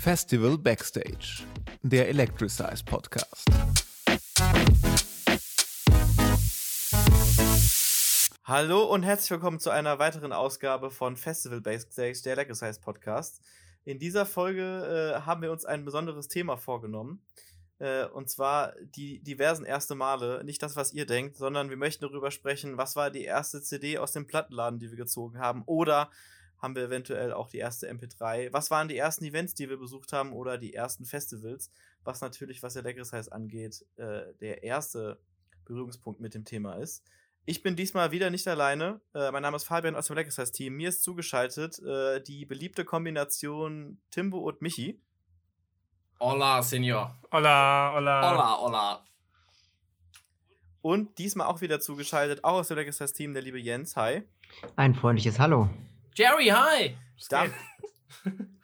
Festival Backstage, der Electricize Podcast. Hallo und herzlich willkommen zu einer weiteren Ausgabe von Festival Backstage, der Electricize Podcast. In dieser Folge äh, haben wir uns ein besonderes Thema vorgenommen. Äh, und zwar die diversen erste Male. Nicht das, was ihr denkt, sondern wir möchten darüber sprechen, was war die erste CD aus dem Plattenladen, die wir gezogen haben. Oder haben wir eventuell auch die erste MP3. Was waren die ersten Events, die wir besucht haben oder die ersten Festivals? Was natürlich, was der Leckeres heißt angeht, äh, der erste Berührungspunkt mit dem Thema ist. Ich bin diesmal wieder nicht alleine. Äh, mein Name ist Fabian aus dem Leckeres Team. Mir ist zugeschaltet äh, die beliebte Kombination Timbo und Michi. Hola, Senor. Hola, hola. Hola, hola. Und diesmal auch wieder zugeschaltet, auch aus dem Leckeres Team, der liebe Jens. Hi. Ein freundliches Hallo. Jerry, hi. Da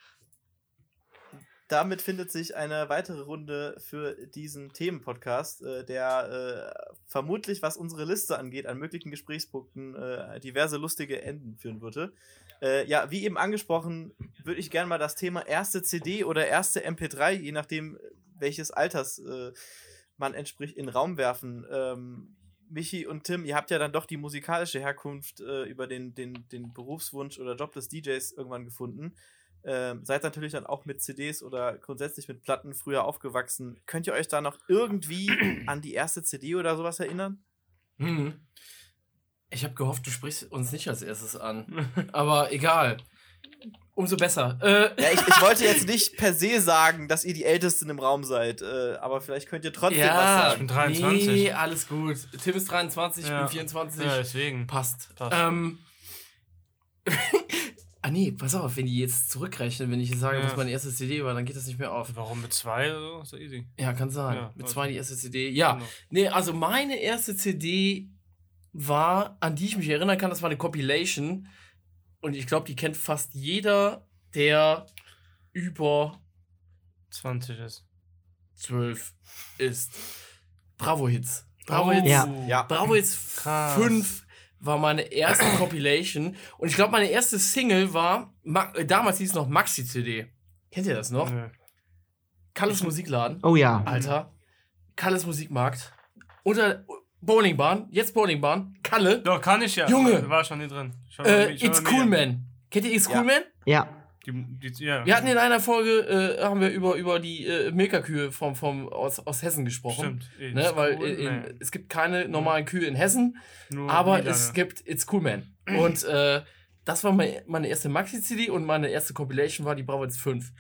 damit findet sich eine weitere Runde für diesen Themenpodcast, äh, der äh, vermutlich, was unsere Liste angeht, an möglichen Gesprächspunkten äh, diverse lustige Enden führen würde. Äh, ja, wie eben angesprochen, würde ich gerne mal das Thema erste CD oder erste MP3, je nachdem, welches Alters äh, man entspricht, in den Raum werfen. Ähm, Michi und Tim, ihr habt ja dann doch die musikalische Herkunft äh, über den, den, den Berufswunsch oder Job des DJs irgendwann gefunden. Ähm, seid natürlich dann auch mit CDs oder grundsätzlich mit Platten früher aufgewachsen. Könnt ihr euch da noch irgendwie an die erste CD oder sowas erinnern? Hm. Ich habe gehofft, du sprichst uns nicht als erstes an. Aber egal. Umso besser. Äh, Ja, ich, ich wollte jetzt nicht per se sagen, dass ihr die Ältesten im Raum seid, äh, aber vielleicht könnt ihr trotzdem was ja, sagen. Ich bin 23. Nee, alles gut. Tim ist 23, ich Ja. bin 24. Ja, deswegen. Passt. Passt. Ähm. ah, nee, pass auf, wenn die jetzt zurückrechnen, wenn ich sage, Ja. was meine erste CD war, dann geht das nicht mehr auf. Warum mit zwei oder so? Ist doch easy. Ja, kann sein. Ja, Mit zwei die erste CD. Ja, Genau. Nee, also meine erste CD war, an die ich mich erinnern kann, das war eine Compilation. Und ich glaube, die kennt fast jeder, der über 20 ist. 12 ist. Bravo Hits. Bravo Oh. Hits. Ja. Ja. Bravo Hits Krass. 5 war meine erste Compilation. Und ich glaube, meine erste Single war, äh, damals hieß es noch Maxi-CD. Kennt ihr das noch? Kalles Musikladen. Oh ja. Alter. Kalles Musikmarkt. Unter Bowlingbahn. Jetzt Bowlingbahn. Kalle. Doch, kann ich ja. Junge! War schon nie drin. Schon Äh, It's Cool. Man. Kennt ihr It's Ja. Cool Man? Ja. Die, die, ja. Wir hatten in einer Folge, äh, haben wir über, über die äh, Milka-Kühe vom, vom, aus, aus Hessen gesprochen. Stimmt. It's Ne, weil cool, in, nee. es gibt keine normalen Kühe in Hessen, Nur aber es gibt It's Cool Man. Und äh, das war meine, meine erste Maxi-CD und meine erste Compilation war die Bravo Hits 5.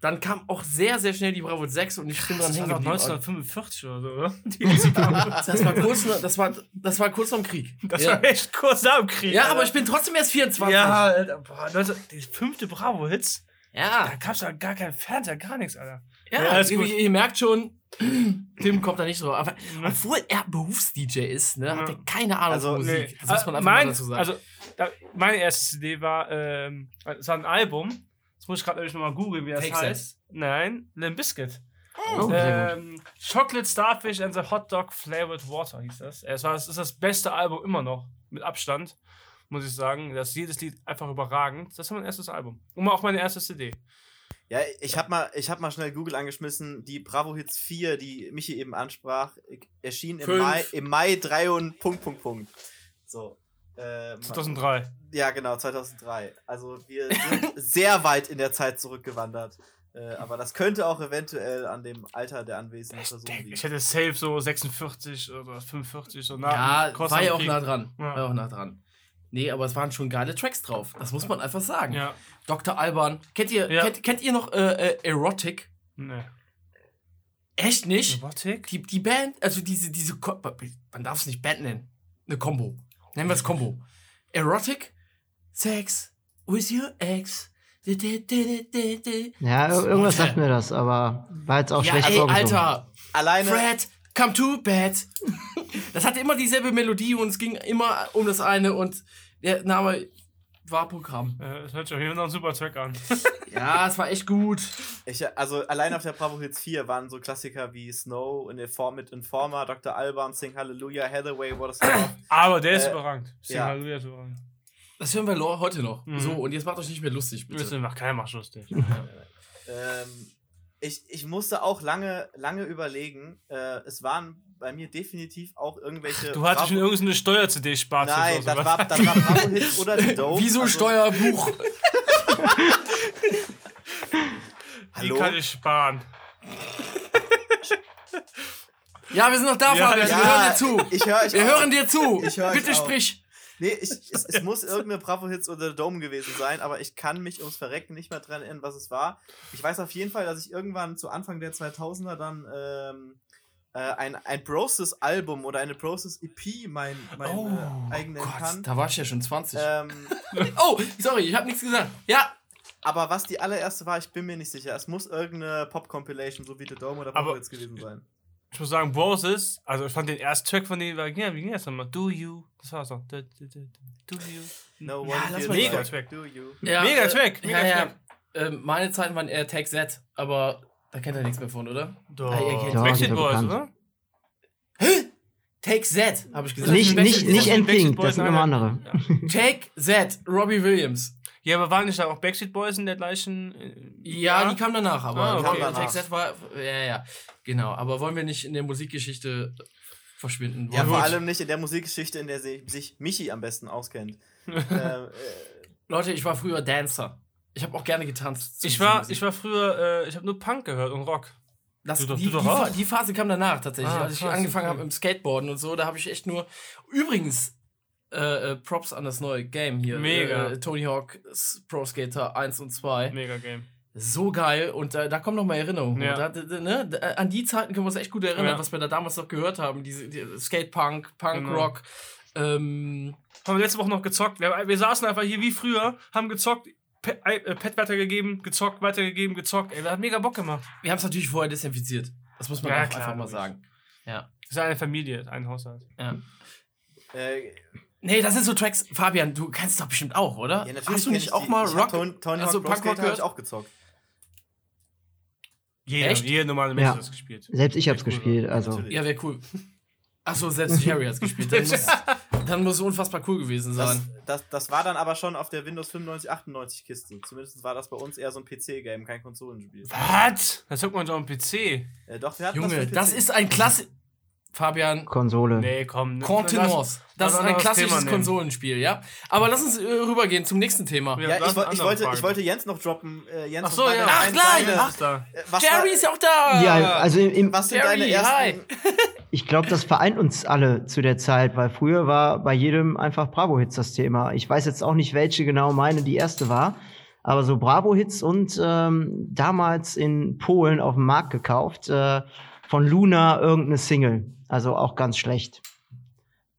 Dann kam auch sehr, sehr schnell die Bravo Hits 6 und ich bin dran Das war hängen doch geblieben. 1945 oder so, oder? Das war kurz, nach- das war, das war kurz vorm Krieg. das ja. war echt kurz nach dem Krieg. ja, Alter. aber ich bin trotzdem erst 24. Ja, Alter, boah, Leute, die fünfte Bravo-Hits, da ja, gab's ja gar keinen Fernseher, gar nichts, Alter. ja, Ja, alles ihr, ihr merkt schon, Tim kommt da nicht so. Aber obwohl er Berufs-DJ ist, ne, hat Ja. er keine Ahnung Also, von Musik. Nee. Das muss man Äh, einfach mein, mal dazu sagen. Also, da, meine erste CD war, ähm, es war ein Album. Das muss ich gerade nochmal googeln, wie das Take heißt. Nein, Limp Bizkit. Oh. Ähm, Chocolate Starfish and the Hot Dog Flavored Water hieß das. Es war, es ist das beste Album immer noch, mit Abstand, muss ich sagen. Das ist jedes Lied einfach überragend. Das war mein erstes Album. Und auch meine erste CD. Ja, ich habe mal, ich hab mal schnell Google angeschmissen. Die Bravo Hits 4, die Michi eben ansprach, erschien im Fünf. Mai, im Mai 3 und Punkt, Punkt, Punkt. So. Ähm, 2003. Ja, genau, 2003. Also wir sind sehr weit in der Zeit zurückgewandert. Äh, aber das könnte auch eventuell an dem Alter der anwesenden Ich, Person denk, liegen. ich hätte safe so 46 oder 45, so nah. ja, war ja auch nah dran. Ja. War auch nah dran. Nee, aber es waren schon geile Tracks drauf. Das muss man einfach sagen. Ja, Dr. Alban. Kennt ihr, Ja. kennt, kennt ihr noch äh, äh, Erotic? ne. Echt nicht? Erotic? Die, die Band, also diese, diese, Ko- man darf es nicht Band nennen. Eine Combo. Nennen wir es Combo. Erotic, Sex with your ex. Ja, ir- irgendwas sagt mir das, aber war jetzt auch Ja, schlecht ey, vorgesungen. Alter. Alleine, Fred, come to bed. Das hatte immer dieselbe Melodie und es ging immer um das eine und der Name war Programm. Äh, Das hört sich auf jeden Fall noch ein super Track an. Ja, es war echt gut. ich, also allein auf der Bravo Hits 4 waren so Klassiker wie Snow in der Form mit Informer, Dr. Alban, Sing Hallelujah, Hathaway, What is Love. Aber der ist Äh, überragend. Sing ja. Halleluja ist überragend. Das hören wir heute noch. Mhm. So, und jetzt macht euch nicht mehr lustig, Bitte. bitte. Macht keiner macht lustig. Ähm, ich, ich musste auch lange, lange überlegen. Äh, es waren bei mir definitiv auch irgendwelche. Du hattest Bravo- schon irgendeine Steuer-CD-Sparte. Nein, oder das war, das war Bravo Hits oder The Dome. Wieso Also, Steuerbuch? Die Hallo? kann ich sparen. Ja, wir sind noch da, Ja, Fabian. ja, wir hören dir zu. Ich höre euch Wir auch. hören dir zu. Ich euch Bitte auch. sprich. Nee, ich, es, es muss irgendeine Bravo Hits oder The Dome gewesen sein, aber ich kann mich ums Verrecken nicht mehr dran erinnern, was es war. Ich weiß auf jeden Fall, dass ich irgendwann zu Anfang der 2000er dann ähm, äh, ein, ein Process-Album oder eine Process-EP mein, mein äh, eigen nennen kann. Oh da war ich ja schon 20. Ähm, Oh, sorry, ich habe nichts gesagt. Ja, aber was die allererste war, ich bin mir nicht sicher. Es muss irgendeine Pop-Compilation, so wie The Dome oder Aber- Hits gewesen sein. Ich muss sagen, Broses, also ich fand den ersten Track von denen, war, ja, wie ging das nochmal? Do You. Das war's doch. Do, do, do, do You. No Ja, one like Mega Track. Do you. ja Mega äh, Track, mega ja, ja. Track. Ähm, meine Zeiten waren eher Tag Z, aber da kennt er nichts mehr von, oder? Doch. Ah, ihr kennt- Doch, Backstreet Boys, bekannt. oder? Take Z, habe ich gesagt. Nicht, nicht, nicht Boys das sind in immer andere. Take Z, Robbie Williams. Ja, aber waren nicht da auch Backstreet Boys in der gleichen. äh, Ja, die kam danach, aber Ah, okay. Danach. Take Z war. Ja, ja. Genau, aber wollen wir nicht in der Musikgeschichte verschwinden? Ja, Wollen vor wir- allem nicht in der Musikgeschichte, in der sich Michi am besten auskennt. äh, äh, Leute, ich war früher Dancer. Ich habe auch gerne getanzt. Ich war, ich war früher, äh, ich habe nur Punk gehört und Rock. Das, Du die, du die, die Phase kam danach tatsächlich, Ah, als ich krass, angefangen okay. habe im Skateboarden und so. Da habe ich echt nur. Übrigens, äh, äh, Props an das neue Game hier. Mega. Äh, Tony Hawk Pro Skater 1 und 2. Mega Game. So geil und äh, da kommen noch mal Erinnerungen. Ja. Da, ne? an die Zeiten können wir uns echt gut erinnern, Ja. was wir da damals noch gehört haben. Diese die Skate-Punk, Genau. Punk-Rock. Ähm, Haben wir letzte Woche noch gezockt. Wir, wir saßen einfach hier wie früher, haben gezockt, Pet, äh, Pet weitergegeben, gezockt, weitergegeben, gezockt. Ey, das hat mega Bock gemacht. wir haben es natürlich vorher desinfiziert. Das muss man Ja, auch klar, einfach mal sagen. Ja. Das ist eine Familie, ein Haushalt. ja. äh, Nee, das sind so Tracks. Fabian, du kennst doch bestimmt auch, oder? ja, natürlich Hast du nicht ich auch die. mal Rock? Tony, Tony also Skater habe ich auch gezockt. Jeder, Echt? jeder normale Mensch Ja. hat das gespielt. Selbst ich hab's Cool, gespielt, also. Natürlich. Ja, wäre cool. Achso, selbst Harry hat's gespielt. Dann muss, es unfassbar cool gewesen Das, sein. das, das war dann aber schon auf der Windows 95, 98 Kiste. Zumindest war das bei uns eher so ein PC-Game, kein Konsolenspiel. Was? Das zockt man doch am PC. Äh, doch, wir hatten das, Junge, das PC. ist ein Klasse. Fabian, Konsole. Nee, komm. Contenance. Das ist lass ein klassisches. Konsolenspiel, ja? Aber lass uns äh, rübergehen zum nächsten Thema. Ja. Ja, ich, ich, wollte, ich wollte Jens noch droppen. Äh, Jens, Ach so, ja. Ach, klar, deine- ach, ist Jerry ist ja auch da! Ja, also im, Was sind Jerry, deine ersten. hi. ich glaube, das vereint uns alle zu der Zeit, weil früher war bei jedem einfach Bravo-Hits das Thema. Ich weiß jetzt auch nicht, welche genau meine die erste war, aber so Bravo-Hits und ähm, damals in Polen auf dem Markt gekauft, äh, von Luna irgendeine Single. Also auch ganz schlecht.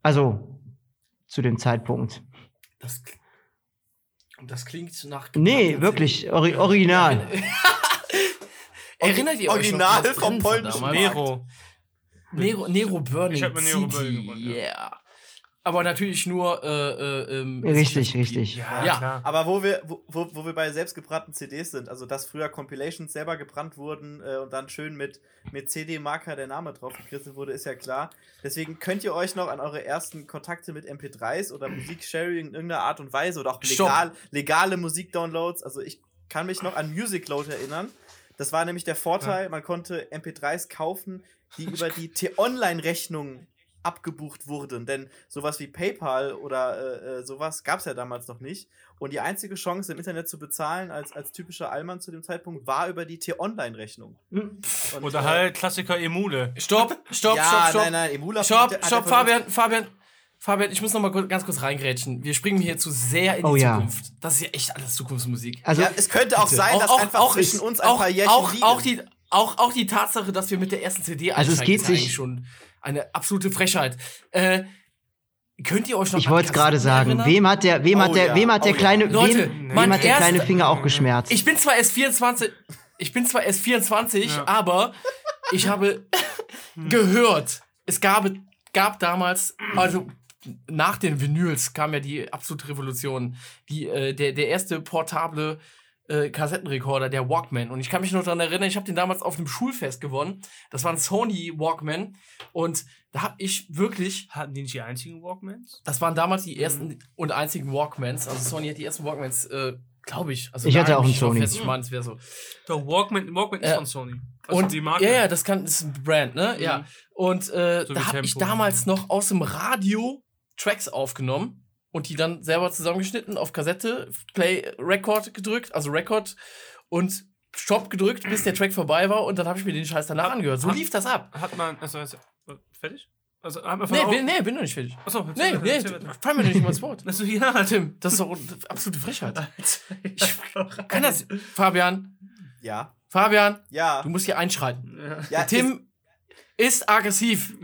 Also zu dem Zeitpunkt. Das, das klingt nach. Nee, wirklich, ori original. Erinnert ihr euch Original noch, was vom polnischen? Nero. Nero, Nero Burning Ich hab mir Nero City, Burning ja. yeah. Aber natürlich nur, äh, äh, ähm, Richtig, richtig. Ja, Ja. klar. Aber wo wir, wo, wo, wir bei selbstgebrannten CDs sind, also dass früher Compilations selber gebrannt wurden äh, und dann schön mit, mit CD-Marker der Name drauf gegriffen wurde, ist ja klar. Deswegen könnt ihr euch noch an eure ersten Kontakte mit MP3s oder Musiksharing in irgendeiner Art und Weise oder auch legal, legale Musikdownloads, also ich kann mich noch an Musicload erinnern. Das war nämlich der Vorteil, man konnte MP3s kaufen, die über die T-Online-Rechnung abgebucht wurden. Denn sowas wie PayPal oder äh, äh, sowas gab es ja damals noch nicht. Und die einzige Chance im Internet zu bezahlen als, als typischer Allmann zu dem Zeitpunkt war über die T-Online-Rechnung. Und, Oder äh, halt Klassiker Emule. Stopp, stopp, ja, stopp, stopp. nein, nein, Emula Stopp, hat der- hat stopp, uns- Fabian, Fabian, Fabian, ich muss noch mal ganz kurz reingrätschen. Wir springen hier zu sehr in die Oh ja. Zukunft. Das ist ja echt alles Zukunftsmusik. Also, Ja, es könnte auch sein, dass einfach zwischen uns ein auch, paar Jährchen auch, liegen. auch die auch, auch die Tatsache, dass wir mit der ersten CD Also es geht ja sich- eigentlich schon eine absolute Frechheit. Äh, könnt ihr euch noch ich wollte es gerade sagen. erinnern? Wem hat der, wem Oh hat der, ja, wem hat der oh ja. kleine, Leute, wem, wem hat der kleine Finger auch geschmerzt? Ich bin zwar erst 24, ich bin zwar erst 24, Ja. aber ich habe gehört, es gab, gab damals, also nach den Vinyls kam ja die absolute Revolution. Die, äh, der, der erste portable äh, Kassettenrekorder, der Walkman. Und ich kann mich noch daran erinnern, ich habe den damals auf einem Schulfest gewonnen. Das war ein Sony Walkman. Und da habe ich wirklich Hatten die nicht die einzigen Walkmans? das waren damals die ersten und einzigen Walkmans. Also Sony hat die ersten Walkmans äh, Glaube ich. Also Ich hatte auch einen Sony. fest, Ich meine, es wäre so. Der Walkman, Walkman ist Ja. von Sony. Also und die Marke. ja, ja, das kann das ist ein Brand, ne? Mhm. Ja. Und äh, So da habe ich damals noch aus dem Radio Tracks aufgenommen und die dann selber zusammengeschnitten auf Kassette, Play Record gedrückt, also Record und Stop gedrückt, bis der Track vorbei war und dann habe ich mir den Scheiß danach angehört. So Hat- lief das ab. Hat man, also, also fertig? Also, von Nee, bin, nee, bin noch nicht fertig. Achso, Nee, nee, erzähl weiter. fall mir doch nicht mal ins Wort. Also, ja, Tim, das ist doch absolute Frechheit. Ich Kann das? Fabian, Ja. Fabian, Ja. du musst hier einschreiten. Ja. Tim ist aggressiv.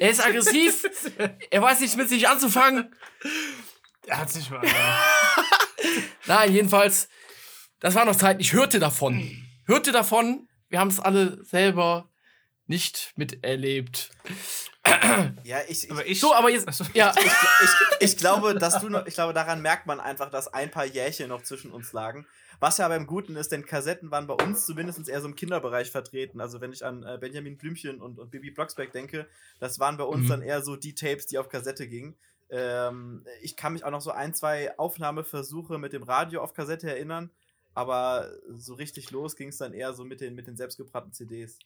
Er ist aggressiv. er weiß nicht mit sich anzufangen. Er hat's nicht mal. Nein, jedenfalls, das war noch Zeit. Ich hörte davon. Hörte davon. Wir haben es alle selber nicht miterlebt. Ja, ich, ich, Aber ich. So, aber jetzt. Ja, ich, ich glaube, dass du noch, ich glaube, daran merkt man einfach, dass ein paar Jährchen noch zwischen uns lagen. Was ja beim Guten ist, denn Kassetten waren bei uns zumindest eher so im Kinderbereich vertreten. Also wenn ich an äh, Benjamin Blümchen und, und Bibi Blocksberg denke, das waren bei uns Mhm. dann eher so die Tapes, die auf Kassette gingen. Ähm, ich kann mich auch noch so ein, zwei Aufnahmeversuche mit dem Radio auf Kassette erinnern, aber so richtig los ging es dann eher so mit den, mit den selbstgebrannten CDs.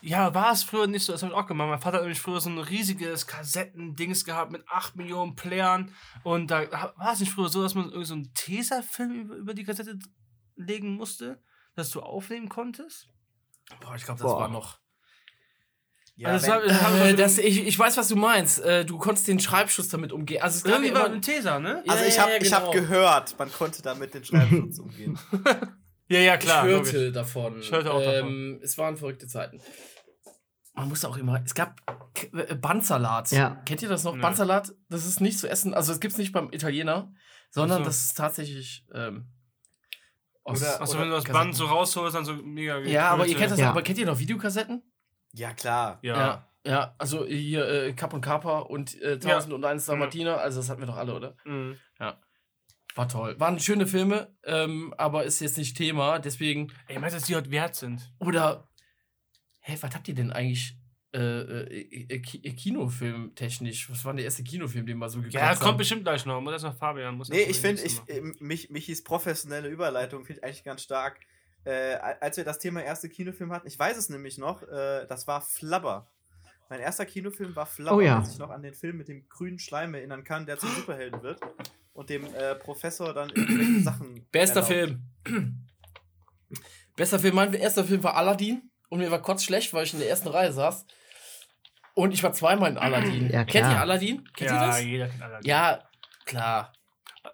Ja, war es früher nicht so, das habe ich auch gemacht. Mein Vater hat nämlich früher so ein riesiges Kassettendings gehabt mit 8 Millionen Playern. Und da war es nicht früher so, dass man irgendwie so einen Tesafilm über, über die Kassette legen musste, dass du aufnehmen konntest? Boah, ich glaube, das Boah. war noch. Ja, Also, wenn- das war- Äh, das, ich, ich weiß, was du meinst. Äh, du konntest den Schreibschuss damit umgehen. Also, es Irgendwie war ein Tesa, ne? Ja, also ich habe ja, ich hab genau. gehört, man konnte damit den Schreibschutz umgehen. Ja, ja, ich klar. hörte logisch. davon. Ich hörte auch ähm, Es waren verrückte Zeiten. Man musste auch immer. Es gab äh, Bandsalat. Ja. Kennt ihr das noch? Nee. Bandsalat, das ist nicht zu essen. Also, es gibt es nicht beim Italiener, sondern Ach so. das ist tatsächlich. Ähm, aus- Oder- Achso, wenn du das Kassetten. Band so rausholst, dann so mega. Ja, aber ihr kennt das Ja. aber kennt ihr noch Videokassetten? Ja, klar. Ja. ja. Ja, also hier äh, Kapp und Kappa und äh, 1001 Dalmatiner, also das hatten wir doch alle, oder? Mhm. War toll. Waren schöne Filme, ähm, aber ist jetzt nicht Thema, deswegen. Ey, meinst du, dass die heute wert sind? Oder. Hä, was habt ihr denn eigentlich äh, äh, äh, Ki- äh, Kinofilm-technisch? Was war denn der erste Kinofilm, den wir so geguckt Ja, haben? kommt bestimmt gleich noch. Muss erst noch Fabian. Muss Nee, ich finde, ich, äh, mich, Michis professionelle Überleitung finde ich eigentlich ganz stark. Äh, als wir das Thema erste Kinofilm hatten, ich weiß es nämlich noch, äh, das war Flubber. Mein erster Kinofilm war Flubber, Oh ja. als ich noch an den Film mit dem grünen Schleim erinnern kann, der zum Superhelden wird und dem äh, Professor dann irgendwelche Sachen. Bester erlaubt. Film. Bester Film, mein erster Film war Aladdin und mir war kurz schlecht, weil ich in der ersten Reihe saß. Und ich war zweimal in Aladdin. Ja, Kennt ihr Aladdin? Kennt ihr ja, das? jeder kennt alle. Ja, klar.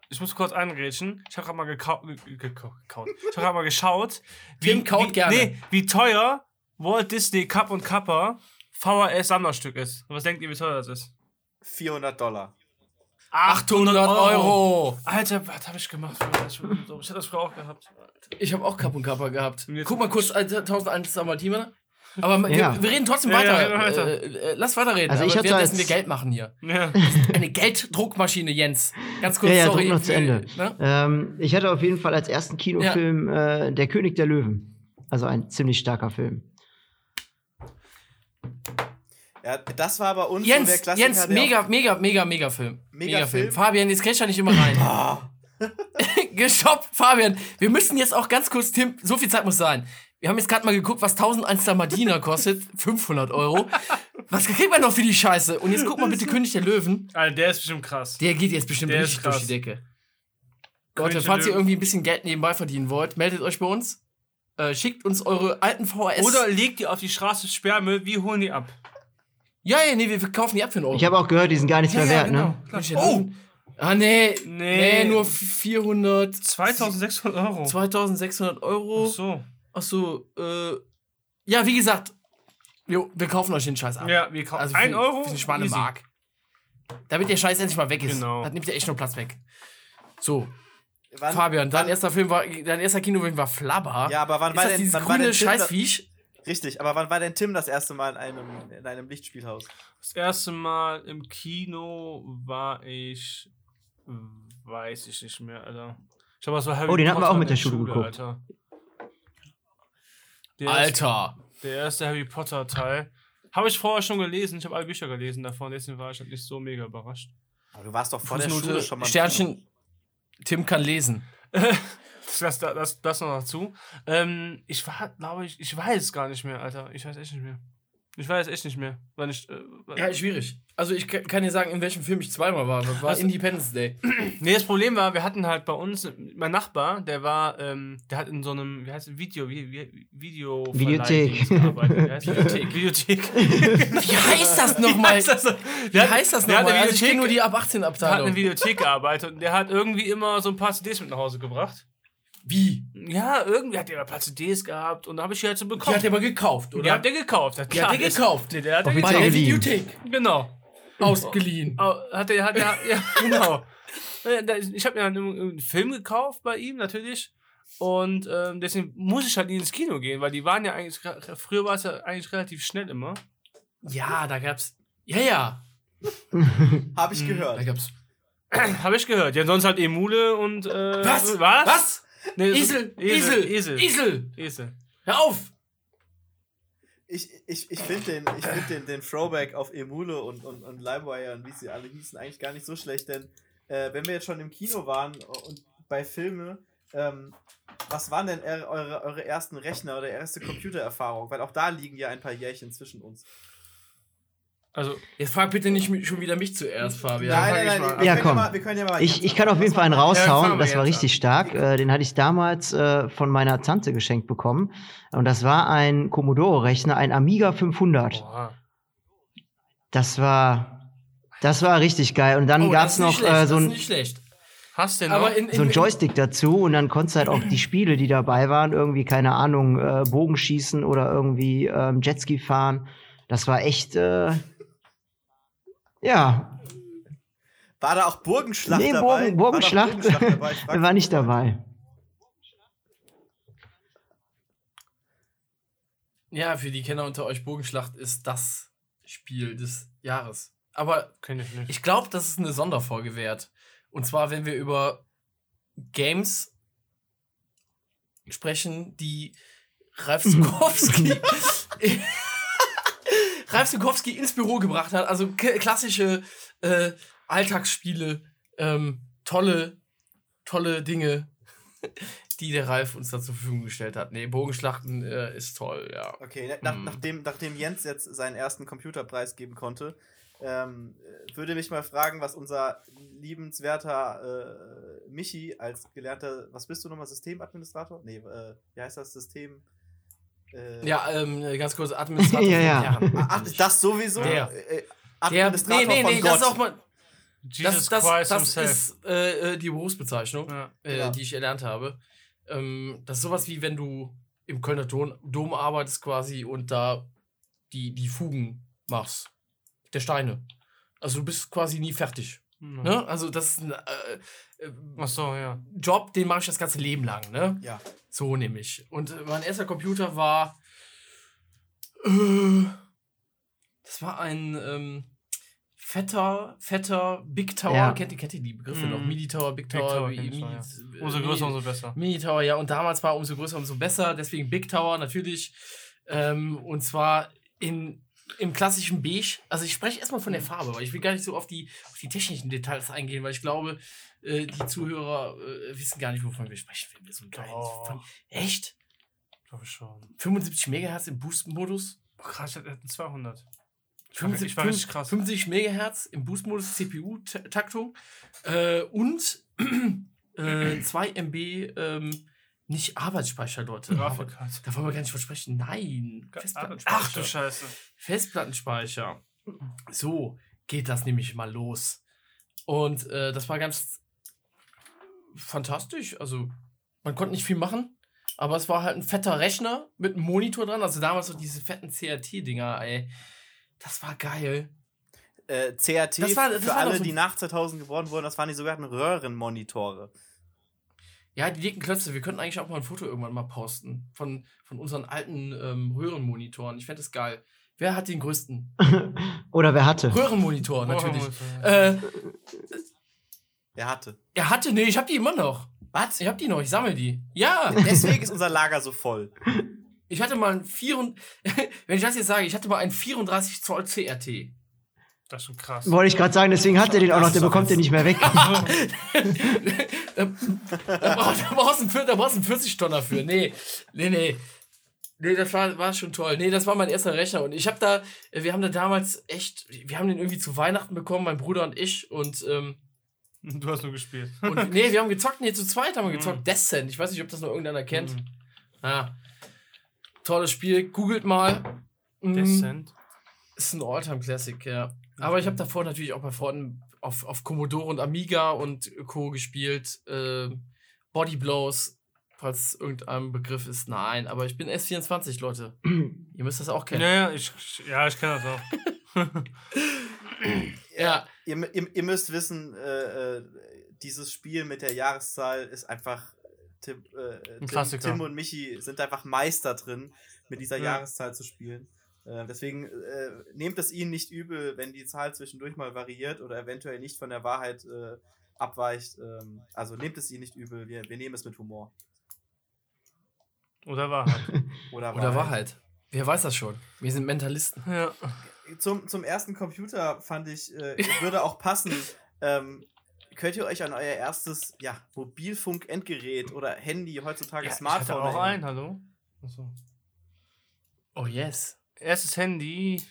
Ich muss kurz einrätschen. Ich habe gerade mal gekau ge ge gekaut. Ich habe gerade mal geschaut. Tim kaut wie, gerne. Nee, wie teuer Walt Disney Cup und Kappa VHS Sammlerstück ist. Und was denkt ihr, wie teuer das ist? 400 Dollar. 800 Euro. Alter, was habe ich gemacht? Ich, hatte das früher auch gehabt. Ich habe auch Kapp und Kappa gehabt. Guck mal kurz, äh, 1001 Dalmatiner. Aber Ja. wir, wir reden trotzdem Ja, weiter. ja, reden wir weiter. Äh, äh, lass weiterreden. Also ich aber hatte währenddessen als- wir Geld machen hier. Ja. Eine Gelddruckmaschine, Jens. Ganz kurz, Ja, ja, sorry. noch zu Ende. Ne? Ähm, ich hatte auf jeden Fall als ersten Kinofilm äh, Der König der Löwen. Also ein ziemlich starker Film. Ja, das war bei uns so der Jens, Klassiker. Jens, der mega, mega, mega, mega Film. Mega Film? Fabian, jetzt kriegst du ja nicht immer rein. Ah, Gestoppt, Fabian. Wir müssen jetzt auch ganz kurz, Tim, so viel Zeit muss sein. Wir haben jetzt gerade mal geguckt, was 1001 Dalmatiner kostet. 500 Euro. Was kriegt man noch für die Scheiße? Und jetzt guck mal bitte König der Löwen. Alter, der ist bestimmt krass. Der geht jetzt bestimmt Der richtig durch krass. die Decke. Leute, der falls ihr irgendwie ein bisschen Geld nebenbei verdienen wollt, meldet euch bei uns. Äh, schickt uns eure alten VHS. Oder legt die auf die Straße Sperrmüll, wir holen die ab. Ja, ja, nee, wir kaufen die ab für einen Euro. Ich habe auch gehört, die sind gar nichts ja, mehr ja, wert, genau. ne? König der Oh! Ah, nee. Nee. Nee, nur 400. 2600 Euro. 2600 Euro. Ach so. Ach so, äh. Ja, wie gesagt, jo, wir kaufen euch den Scheiß ab. Ja, wir kaufen Also für, 1 Euro. Für eine schmale easy. Mark. Damit der Scheiß endlich mal weg ist. Genau. Das nimmt ja echt nur Platz weg. So, wann, Fabian, dein wann- erster Film war, dein erster Kinofilm war Flabber. Ja, aber wann ist war das denn, dieses wann war grüne denn Scheißviech? Richtig, aber wann war denn Tim das erste Mal in einem, in einem Lichtspielhaus? Das erste Mal im Kino war ich. Weiß ich nicht mehr, Alter. Ich glaube, das war Harry Oh, den hatten wir auch mit der in Schule geguckt. Alter. Der Erste, Alter. der erste Harry Potter Teil. Habe ich vorher schon gelesen. Ich habe alle Bücher gelesen davon. Deswegen war ich halt nicht so mega überrascht. Aber du warst doch vor der Fußnote, Schule schon mal. Sternchen, Tim kann lesen. Das, das, das, das noch dazu. Ähm, ich war, glaube ich, ich weiß gar nicht mehr, Alter. Ich weiß echt nicht mehr. Ich weiß echt nicht mehr. Wann ich, äh, Ja, schwierig. Also ich ka- kann dir sagen, in welchem Film ich zweimal war. Das war Also- Independence Day. Nee, das Problem war, wir hatten halt bei uns, mein Nachbar, der war, ähm, der hat in so einem, wie heißt es, Video, wie, wie, Video Videothek. gearbeitet. Wie heißt das? Videothek. Videothek. Wie heißt das nochmal? heißt das? Wie Der hat- heißt das nochmal? eine Also ich kenne Videothek- nur die ab 18 Der hat der Videothek gearbeitet und der hat irgendwie immer so ein paar CDs mit nach Hause gebracht. Wie? Ja, irgendwie hat der ein paar CDs gehabt und da habe ich die halt so Die bekommen. hat er aber gekauft, Die oder? hat der gekauft. Die hat er gekauft. Der hat der Offiziell Bei der. Videothek. Genau. Ausgeliehen. Oh, Hat er, hat er, ja, genau. Da- Ich habe mir einen Film gekauft bei ihm, natürlich. Und ähm, deswegen muss ich halt nie ins Kino gehen, weil die waren ja eigentlich, früher war es ja eigentlich relativ schnell immer. Ja, da gab's. Ja, ja. Habe ich Mhm, Da gehört. gab's. Habe ich gehört. Ja, sonst halt Emule und. Äh, Was? Was? Was? Nee, Esel, Esel. Esel, Esel. Esel. Esel. Hör auf! Ich, ich, ich finde den, ich find den, den Throwback auf Emule und, und, und LimeWire und wie sie alle hießen eigentlich gar nicht so schlecht, denn äh, wenn wir jetzt schon im Kino waren und bei Filme, ähm, was waren denn eure, eure, eure ersten Rechner oder erste Computererfahrung? Weil auch da liegen ja ein paar Jährchen zwischen uns. Also, Jetzt frag bitte nicht schon wieder mich zuerst, Fabian. nein, nein, ich nein, Ja, können komm. Ja mal, wir können ja mal Ich, ich kann auf jeden Fall einen raushauen, das war richtig stark. Äh, den hatte ich damals äh, von meiner Tante geschenkt bekommen. Und das war ein Commodore-Rechner, ein Amiga 500. boah. Das war, das war richtig geil. Und dann Oh, gab's das nicht noch schlecht, äh, das so ist ein, nicht schlecht. Hast du denn noch? Aber in, in, so ein in- Joystick dazu und dann konntest du halt auch die Spiele, die dabei waren, irgendwie, keine Ahnung, äh, Bogenschießen oder irgendwie ähm, Jetski fahren. Das war echt, äh, ja, War da auch Burgenschlacht Nee, dabei? Burgen- Burgenschlacht War, Burgenschlacht dabei? War nicht dabei. ja, für die Kenner unter euch, Bogenschlacht ist das Spiel des Jahres. Aber ich ich glaube, das ist eine Sonderfolge wert. Und zwar, wenn wir über Games sprechen, die Ralf Zukowski Ralf Zukowski ins Büro gebracht hat. Also klassische äh, Alltagsspiele, ähm, tolle, tolle Dinge, die der Ralf uns da zur Verfügung gestellt hat. Nee, Bogenschlachten äh, ist toll, ja. Okay, nach, Hm. nachdem, nachdem Jens jetzt seinen ersten Computerpreis geben konnte, ähm, äh, würde mich mal fragen, was unser liebenswerter äh, Michi als gelernter, was bist du nochmal, Systemadministrator? Nee, äh, wie heißt das System? Äh, Ja, ähm, ganz kurz, Administrator Ja, von ja. Herren. Ach, das sowieso? Der. Äh, Der, Administrator nee, nee, von nee, Gott. das ist auch mal. Jesus Das, das, Christ das himself. ist äh, äh, die Berufsbezeichnung, ja. äh, Ja. die ich erlernt habe. Ähm, das ist sowas wie wenn du im Kölner Dom, Dom arbeitest quasi und da die, die Fugen machst. Der Steine. Also du bist quasi nie fertig. Mhm. Ne? Also das ist ein äh, äh, Ach so, ja. Job, den mache ich das ganze Leben lang. Ne? Ja. So nämlich. Und äh, mein erster Computer war. Äh, das war ein ähm, fetter, fetter Big Tower. Ja. Kennt, ihr, kennt ihr die Begriffe Mhm. noch? Mini Tower, Big Big Tower. Tower ich noch, Mini- ja. äh, Umso Mini- größer, umso besser. Mini Tower, ja. Und damals war umso größer, umso besser. Deswegen Big Tower natürlich. Ähm, und zwar in, im klassischen Beige. Also ich spreche erstmal von der Farbe, weil ich will gar nicht so auf die, auf die technischen Details eingehen, weil ich glaube, äh, die Zuhörer äh, wissen gar nicht, wovon wir sprechen. Wenn wir so ein kleines, Doch. von, echt? Glaube ich schon. 75 Megahertz im Boost-Modus? Oh, krass, ich hatte 200. 75, ich war richtig krass. 50 Megahertz im Boost-Modus, CPU-Taktung äh, und äh, 2 MB ähm, nicht Arbeitsspeicher dort. Aber, Grafikkarte. da wollen wir gar nicht versprechen. Nein. Ach du Scheiße. Festplattenspeicher. So geht das nämlich mal los. Und äh, das war ganz fantastisch. Also, man konnte nicht viel machen, aber es war halt ein fetter Rechner mit einem Monitor dran. Also damals so diese fetten CRT-Dinger, ey. Das war geil. Äh, CRT, Das war- das für alle, so- die nach 2000 geboren wurden, das waren die sogenannten Röhrenmonitore. Ja, die dicken Klötze. Wir könnten eigentlich auch mal ein Foto irgendwann mal posten von, von unseren alten ähm, Röhrenmonitoren. Ich fände das geil. Wer hat den größten? Oder wer hatte? Röhrenmonitor, natürlich. Oh, Äh, Er hatte. er hatte, nee, ich hab die immer noch. Was? Ich hab die noch, ich sammle die. Ja, Deswegen ist unser Lager so voll. ich hatte mal ein 34, wenn ich das jetzt sage, ich hatte mal ein 34 Zoll CRT. Das ist schon krass. Wollte ich gerade sagen, deswegen hat er den auch noch, der bekommt den nicht mehr weg. Da, da, brauchst, da, brauchst du einen, vier- da brauchst du einen 40-Tonner für. Nee, nee, nee. Nee, das war, war schon toll. Nee, das war mein erster Rechner. Und ich habe da, wir haben da damals echt, wir haben den irgendwie zu Weihnachten bekommen, mein Bruder und ich. Und, ähm, Du hast nur gespielt. und nee, wir haben gezockt, nee, zu zweit haben wir gezockt. Descent. Ich weiß nicht, ob das noch irgendeiner kennt. Mhm. Ja. Tolles Spiel. Googelt mal. Mhm. Descent. Ist ein Alltime-Classic, ja. Aber ich habe davor natürlich auch bei Freunden auf, auf Commodore und Amiga und Co. gespielt. Äh, Body Blows, falls irgendein Begriff ist. Nein, aber ich bin S24, Leute. Ihr müsst das auch kennen. Ja, ja, ich, ja, ich kenne das auch. Ja, Ihr, ihr, ihr müsst wissen, äh, äh, dieses Spiel mit der Jahreszahl ist einfach. Tim, äh, Tim, Klassiker. Tim und Michi sind einfach Meister drin, mit dieser Ja. Jahreszahl zu spielen. Äh, deswegen äh, nehmt es ihnen nicht übel, wenn die Zahl zwischendurch mal variiert oder eventuell nicht von der Wahrheit äh, abweicht. Ähm, also nehmt es ihnen nicht übel, wir, wir nehmen es mit Humor. Oder Wahrheit. Oder, oder Wahrheit. Wer weiß das schon? Wir sind Mentalisten. ja. Zum, zum ersten Computer fand ich, äh, würde auch passen. Ähm, könnt ihr euch an euer erstes ja, Mobilfunk-Endgerät oder Handy, heutzutage ja ich Smartphone hatte auch erinnern? ein, hallo? Achso. Oh yes. Erstes Handy.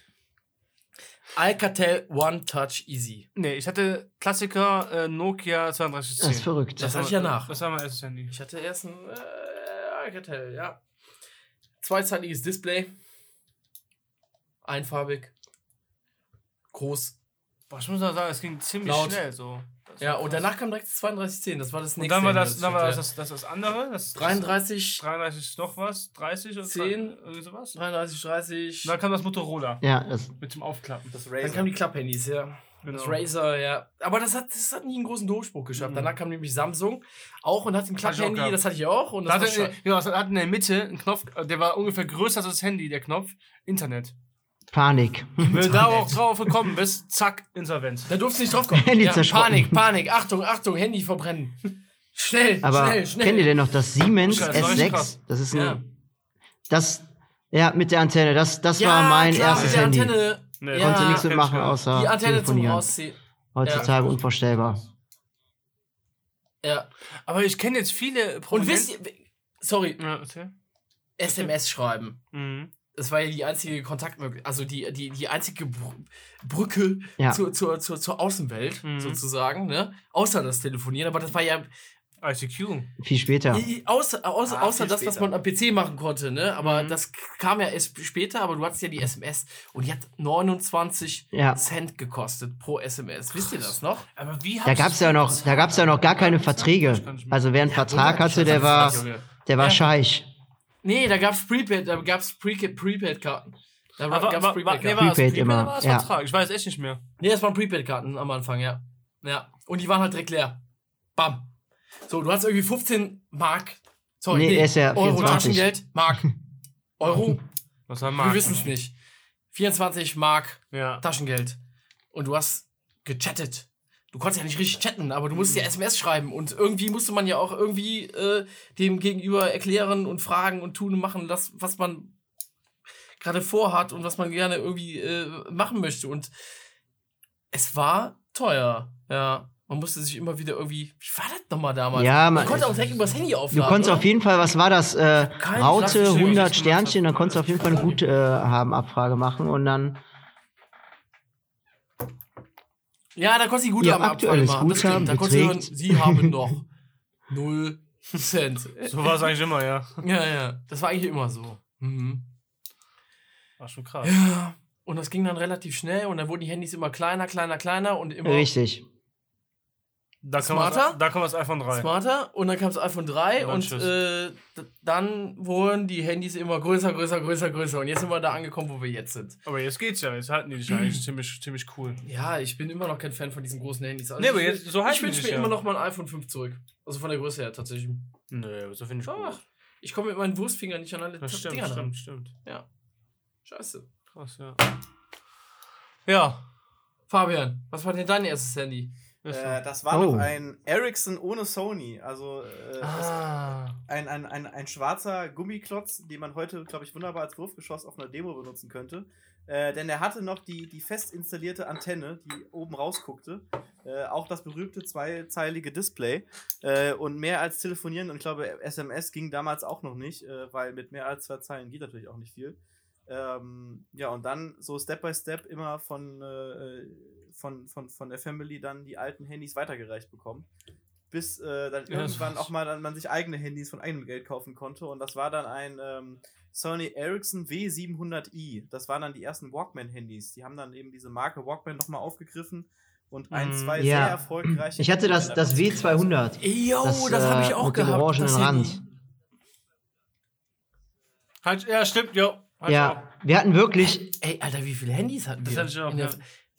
Alcatel One Touch Easy. Nee, ich hatte Klassiker äh, Nokia 3210. Das ist verrückt. Das war- hatte ich ja nach. Das war mein erstes Handy. Ich hatte erst ein äh, Alcatel, ja. Zweizeitiges Display. Einfarbig. Groß. Boah, ich muss mal sagen, es ging ziemlich Laut. schnell so. Das Ja, und danach kam direkt das 3210. Das war das Und nächste. dann war das, dann war das, das, das, das andere. Das, hatte. 33, 33 noch was? 30 oder 10. Irgendwie sowas? 33, 30. Und dann kam das Motorola Ja, das, mit dem Aufklappen. Das Dann Razer. kamen die Klapphandys, ja. Genau. Das Razer, ja. Aber das hat, das hat nie einen großen Durchbruch geschafft. Mhm. Danach kam nämlich Samsung auch und hat ein Klapphandy, das hatte ich auch. Und Da das war hatte, genau, es hat in der Mitte einen Knopf, äh, der war ungefähr größer als das Handy, der Knopf. Internet. Panik. Wenn du da auch drauf gekommen bist, zack, Insolvenz. Da durfst du nicht drauf kommen. Handy ja. Panik, Panik, Achtung, Achtung, Handy verbrennen. Schnell, Aber schnell, schnell. kennt ihr denn noch das Siemens Das war richtig S6? krass. Das ist ein. Ja. Das. Ja, mit der Antenne. Das, das ja, war mein klar, erstes mit der Handy. Antenne. Nee, Ja, Konnte nichts kenn ich mitmachen, gar nicht. außer Die Antenne zum telefonieren. Rausziehen. Heutzutage Ja. unvorstellbar. Ja. Aber ich kenne jetzt viele Und Prominente- wisst ihr, sorry, Ja, erzähl. SMS schreiben. Mhm. Das war ja die einzige Kontaktmöglichkeit, also die, die, die einzige Br Brücke Ja. zur, zur, zur, zur Außenwelt, Mhm. sozusagen, ne? Außer das Telefonieren, aber das war ja ICQ. Viel später. I- Außer, außer, Ah, außer viel das, was später. man am PC machen konnte, ne? Aber Mhm. das kam ja erst später, aber du hattest ja die SMS und die hat 29 Ja. Cent gekostet pro SMS. Wisst ihr das noch? Aber wie Da gab es ja noch, da gab's ja noch gar keine Verträge. Also wer einen Vertrag hatte, der war, der war Ja. scheich. Nee, da gab's Prepaid, da gab's Prepaid- Prepaid-Karten. Da war, Aber, gab's war, nee, Prepaid-Karten. war Prepaid Prepaid immer, oder war ja. Vertrag? Ich weiß echt nicht mehr. Nee, das waren Prepaid-Karten am Anfang, ja. Ja. Und die waren halt direkt leer. Bam. So, du hast irgendwie 15 Mark. Sorry, Nee, er ist ja Euro 24. Taschengeld. Mark. Euro? Was war Wir Mark? wissen es nicht. 24 Mark Ja. Taschengeld. Und du hast gechattet. Du konntest ja nicht richtig chatten, aber du musst Mhm. ja SMS schreiben. Und irgendwie musste man ja auch irgendwie äh, dem Gegenüber erklären und fragen und tun und machen, das, was man gerade vorhat und was man gerne irgendwie äh, machen möchte. Und es war teuer. Ja. Man musste sich immer wieder irgendwie. Wie war das nochmal damals? Ja, man man- konnte auch direkt übers Handy Du aufladen. konntest oder? auf jeden Fall, was war das? Äh, Raute, klassisches 100 gemacht hast. Sternchen, dann konntest du auf jeden Fall eine gute äh, haben, Abfrage machen und dann. Ja, da konntest du die Ihr Guthabenabfrage aktuelles machen. Das stimmt. Guthaben Da konntest du hören, sie haben noch 0 Cent. So war es eigentlich immer, ja. Ja, ja. Das war eigentlich immer so. Mhm. War schon krass. Ja. Und das ging dann relativ schnell und dann wurden die Handys immer kleiner, kleiner, kleiner und immer Richtig. Da kam, Smarter? das, da kam das iPhone 3. smarter. Und dann kam das iPhone 3 Und dann und äh, dann wurden die Handys immer größer, größer, größer, größer. Und jetzt sind wir da angekommen, wo wir jetzt sind. Aber jetzt geht's ja. Jetzt halten die dich eigentlich ziemlich, ziemlich cool. Ja, ich bin immer noch kein Fan von diesen großen Handys. Also Nee, aber ich, jetzt- so halten ich wünsche sich mir ja. immer noch mal ein iPhone 5 zurück. Also von der Größe her tatsächlich. Nö, so finde ich Ach, gut. ich komme mit meinen Wurstfingern nicht an alle Das stimmt, Dinger stimmt, stimmt. Scheiße. Krass, ja. Ja. Fabian, was war denn dein erstes Handy? Äh, das war Oh. noch ein Ericsson ohne Sony. Also äh, ah. ein, ein, ein, ein schwarzer Gummiklotz, den man heute, glaube ich, wunderbar als Wurfgeschoss auf einer Demo benutzen könnte. Äh, denn er hatte noch die, die fest installierte Antenne, die oben rausguckte. Äh, auch das berühmte zweizeilige Display. Äh, und mehr als telefonieren und ich glaube, SMS ging damals auch noch nicht, äh, weil mit mehr als zwei Zeilen geht natürlich auch nicht viel. Ähm, ja, und dann so Step by Step immer von, äh, von, von, von der Family dann die alten Handys weitergereicht bekommen. Bis äh, dann Ja, irgendwann das- auch mal dann man sich eigene Handys von eigenem Geld kaufen konnte. Und das war dann ein ähm, Sony Ericsson W700i. Das waren dann die ersten Walkman-Handys. Die haben dann eben diese Marke Walkman nochmal aufgegriffen und ein, Mhm. zwei Ja. sehr erfolgreiche. Ich hatte das, das W200. Jo, das, habe ich äh, auch mit dem gehabt. orangenen das Rand. Halt, ja, stimmt, jo. Halt Ja, wir hatten wirklich, Ey, Alter, wie viele Handys hatten Das wir? hatte ich auch, ja.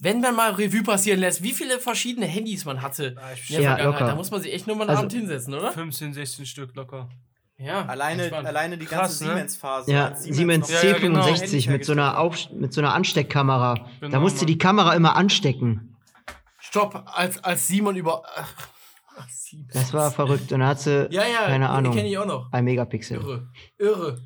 Wenn man mal Revue passieren lässt, wie viele verschiedene Handys man hatte auch. Ich in der Ja, Vergangenheit, locker. da muss man sich echt nur mal einen Also- Abend hinsetzen, oder? 15, 16 Stück locker. Ja. Alleine, alleine die Krass, ganze ne? Siemens-Phase. ja, als Siemens noch- Ja, ja, genau. C65 mit so einer Auf, mit so einer Ansteckkamera. da Genau, musste Mann. die Kamera immer anstecken. Stopp, als, als Simon über. Ach, Siemens. Das war verrückt. Und dann hat sie, Ja, ja, keine Ahnung, kenne ich auch noch. ein Megapixel. Irre. Irre.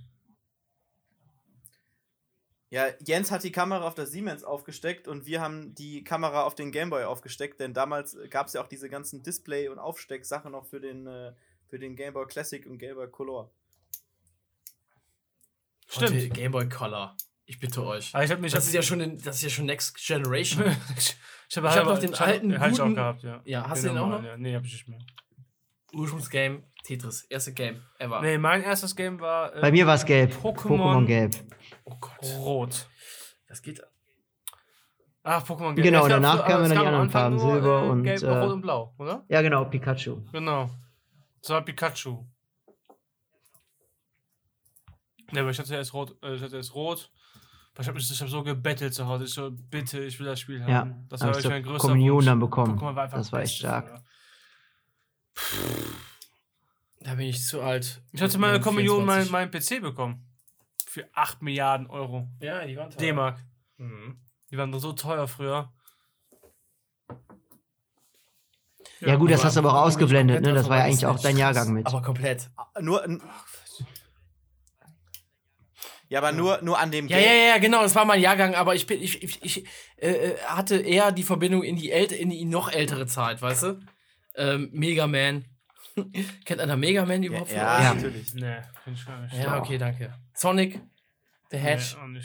Ja, Jens hat die Kamera auf der Siemens aufgesteckt und wir haben die Kamera auf den Gameboy aufgesteckt, denn damals gab es ja auch diese ganzen Display- und Aufstecksachen noch für den, äh, für den Gameboy Classic und Gameboy Color. Stimmt. Stimmt. Game Boy Color. Ich bitte euch. Ich hab mich. Das ist ja schon, in, das ist ja schon Next Generation. ich Ich hab noch den alten, Halt ich auch gehabt, ja. Ja, hast du den auch normalen, noch? Ja. Nee, hab ich nicht mehr. Ursprungsgame, Tetris. Erste Game ever. Nee, mein erstes Game war. Äh, Bei mir war es gelb. Pokémon- Pokémon gelb. Oh Gott. Rot. Das geht. Ach, Pokémon Genau, Ich glaub, danach kamen dann die anderen Farben, nur, Silber äh, und, Gelb, äh, Rot und Blau, oder? Ja, genau, Pikachu. Genau. Das war Pikachu. Ja, aber ich hatte erst rot, äh, ich hatte erst rot. Ich habe ich hab so gebettelt zu Hause. Ich so, bitte, ich will das Spiel haben. Ja, das da war wirklich du mein größter Kommunion Wunsch. dann bekommen. Pokémon Das war echt stark. früher. Da bin ich zu alt. Ich hatte meine meinen Kommunion meinen 24. mein PC bekommen. Für 8 Milliarden Euro. Ja, die waren teuer. D-Mark. Mhm. Die waren so teuer früher. Ja, gut, das hast du aber auch ausgeblendet, ne? Das war ja eigentlich auch dein. Jahrgang mit. Aber komplett. Nur. Ja, aber nur, nur an dem Ja, ja, ja, genau, das war mein Jahrgang, aber ich bin, ich, ich, ich äh, äh, hatte eher die Verbindung in die, in die noch ältere Zeit, weißt du? Ähm, Mega Man. Kennt einer Mega Man Ja, überhaupt? ja? Ja. natürlich. Nee, kenn ich gar nicht. ja, okay, danke. Sonic, The Hedge, Nee.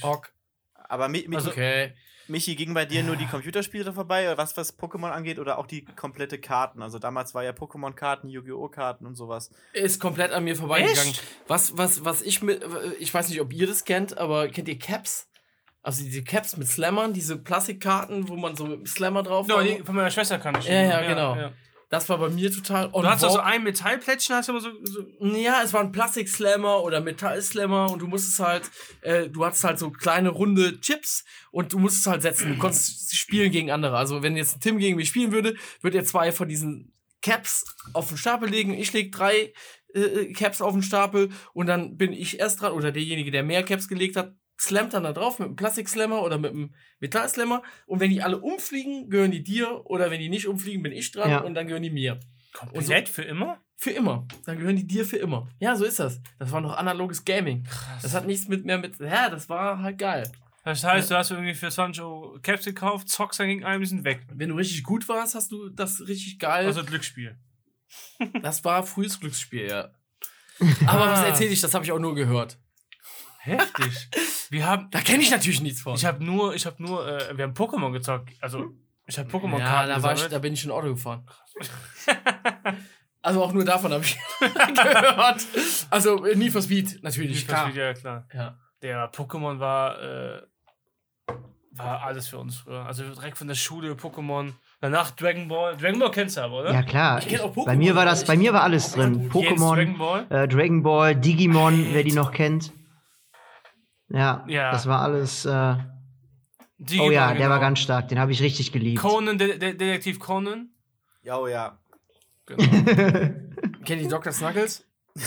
Aber Mi Mi Also- Okay. Michi, ging bei dir nur die Computerspiele vorbei, oder was, was Pokémon angeht, oder auch die komplette Karten? Also damals war ja Pokémon-Karten, Yu-Gi-Oh! Karten und sowas. Ist komplett an mir vorbeigegangen. Echt? Was, was, was ich mit, ich weiß nicht, ob ihr das kennt, aber kennt ihr Caps? Also diese Caps mit Slammern, diese Plastikkarten, wo man so mit Slammer drauf No, hat. die, von meiner Schwester kann ich. Ja, ja, genau. Das war bei mir total on Du hast doch so vogue. ein Metallplättchen, hast du immer so. so Ja, es war ein Plastikslammer oder Metallslammer und du musstest halt, äh, du hattest halt so kleine runde Chips und du musstest halt setzen. Du konntest spielen gegen andere. Also wenn jetzt ein Tim gegen mich spielen würde, würde er zwei von diesen Caps auf den Stapel legen. Ich leg drei äh, Caps auf den Stapel und dann bin ich erst dran oder derjenige, der mehr Caps gelegt hat, slammt dann da drauf mit einem Plastikslammer oder mit einem Metallslammer und wenn die alle umfliegen, gehören die dir oder wenn die nicht umfliegen, bin ich dran Ja. und dann gehören die mir. komplett für immer? Für immer. Dann gehören die dir für immer. Ja, so ist das. Das war noch analoges Gaming. Das hat nichts mit mehr mit. Ja, das war halt geil. Das heißt, du hast irgendwie für 20 Euro Caps gekauft, zockst dann gegen einen, die sind weg. Wenn du richtig gut warst, hast du das richtig geil. Also Glücksspiel. das war frühes Glücksspiel, ja. Aber was erzähle ich? Das habe ich auch nur gehört. Heftig. Wir haben. Da kenne ich natürlich nichts von. Ich habe nur, ich habe nur, äh, wir haben Pokémon gezockt. Also, ich habe Pokémon-Karten ja, da, war ich, gesammelt. da bin ich schon Auto gefahren. also auch nur davon habe ich gehört. Also äh, Need for Speed, natürlich. Need for klar. Speed, Ja, klar. Ja. Der Pokémon war, äh, war alles für uns früher. Also direkt von der Schule Pokémon. Danach Dragon Ball. Dragon Ball kennst du aber, oder? Ja, klar. Ich kenn auch Bei mir war das, Pokémon, bei mir war alles drin. Pokémon, Dragon Ball. äh, Dragon Ball, Digimon, wer die noch kennt. Ja, Ja. das war alles. Äh, oh Digimon, ja, der genau. war ganz stark. Den habe ich richtig geliebt. Conan, De De Detektiv Conan. Ja, oh ja. Genau. Kennt ihr Dr. Snuggles?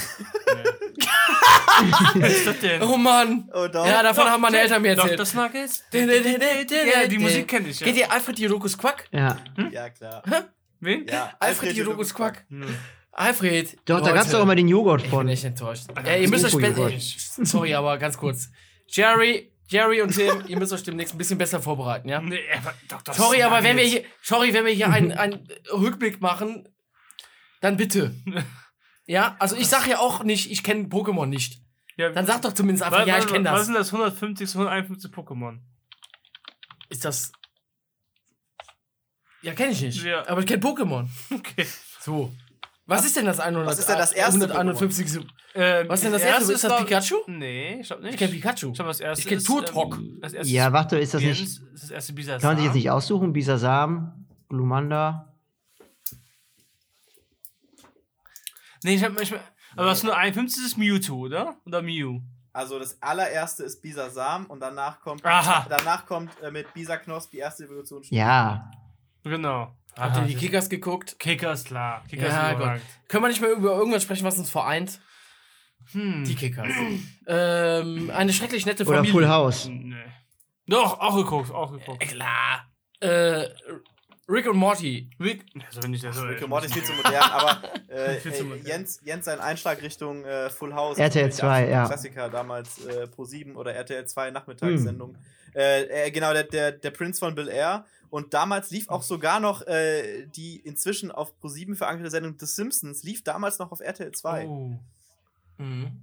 Was ist das denn? Oh Mann. Oh, doch. Ja, davon haben meine Eltern mir Doch, erzählt. das Nuggets? Ja, Ja, die Musik kenne ich ja. Kennt ihr Alfred Jodokus Quack? ja. Ja, klar. Wen? Ja, Alfred Jodokus Quack. Alfred. Doch, da Leute, gab es doch immer den Joghurt Ich bin von. echt enttäuscht. Äh, ihr müsst euch. Sorry, aber ganz kurz. Jerry, Jerry und Tim, ihr müsst euch demnächst ein bisschen besser vorbereiten, ja? Nee, aber Dr. Sorry, aber wenn wir hier, sorry, wenn wir hier einen, einen Rückblick machen, dann bitte. Ja, also ich sag ja auch nicht, ich kenne Pokémon nicht. Ja, Dann sag doch zumindest einfach, was, ja, ich was- kenne Was das. sind das 150, 151 Pokémon? Ist das. Ja, kenne ich nicht. Ja. Aber ich kenne Pokémon. Okay. So. Was ist denn das 100, was ist denn das erste 151? Ähm, Was ist denn das erste? Ist das glaub- Pikachu? Nee, ich glaube nicht. Ich kenne Pikachu. Ich glaube, das erste Ich kenn ist, Turtok. Ähm, das erste Ja, warte, ist das nicht. ist das erste Bisasam. Kann man sich jetzt nicht aussuchen? Bisasam, Glumanda. Nee, ich hab, ich, aber das nur 51 ist Mewtwo, oder? Oder Mew? Also das allererste ist Bisasam und danach kommt, Aha. danach kommt äh, mit Bisaknosp die erste Evolution. Ja. Genau. Habt ihr die Kickers geguckt? Kickers, klar. Kickers Ja, Gott. Können wir nicht mehr über irgendwas sprechen, was uns vereint? Hm. Die Kickers. ähm, eine schrecklich nette Oder Familie. Full House. Nee. Doch, auch geguckt, auch geguckt. Äh, Klar. Äh, Rick und Morty. Rick, also nicht so. Rick and Morty ist viel zu modern, aber äh, zu modern. Jens, Jens sein Einschlag Richtung äh, Full House. RTL der 2, absolute ja. Klassiker damals äh, Pro 7 oder RTL 2 Nachmittagssendung. Äh, äh, genau, der, der, der Prinz von Bel Air. Und damals lief auch sogar noch äh, die inzwischen auf Pro 7 verankerte Sendung The Simpsons, lief damals noch auf RTL 2. Oh, Mhm.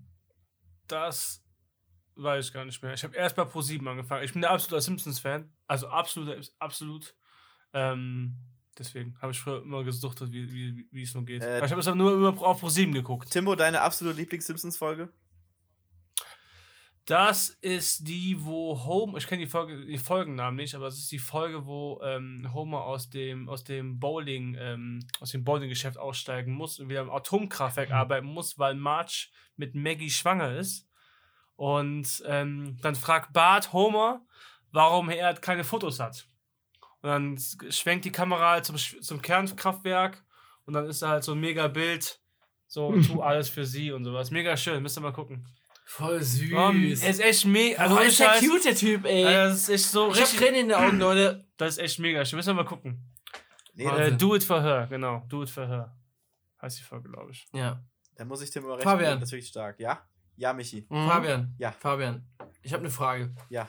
das weiß ich gar nicht mehr. Ich habe erst bei Pro7 angefangen. Ich bin der absoluter Simpsons-Fan. Also absoluter, absolut. Ähm, deswegen habe ich früher immer gesuchtet, wie, wie, wie es nur geht. Äh, ich habe es aber nur immer auf Pro7 geguckt. Timbo, deine absolute Lieblings-Simpsons-Folge? Das ist die, wo Homer, ich kenne die, Folge, die Folgennamen nicht, aber es ist die Folge, wo ähm, Homer aus dem, aus dem Bowling, ähm, aus dem Bowling-Geschäft aussteigen muss und wieder im Atomkraftwerk arbeiten muss, weil Marge mit Maggie schwanger ist. Und ähm, dann fragt Bart Homer, warum er keine Fotos hat. Und dann schwenkt die Kamera halt zum, zum Kernkraftwerk und dann ist da halt so ein mega Bild, so tu alles für sie und sowas. Mega schön, müsst ihr mal gucken. Voll süß. Um, er ist echt mega. also, Also, ist der cute, der Typ, ey. das ist echt so ich hab richtig. Tränen in den Augen, Leute. Das ist echt mega. schön. Müssen wir mal gucken. Nee, Äh, do it for her, genau. Do it for her. Heißt die Folge, glaube ich. Ja. dann muss ich Tim überrechnen. Fabian. Das ist wirklich stark. Ja? Ja, Michi. Fabian. Ja. Fabian. Ich habe eine Frage. Ja.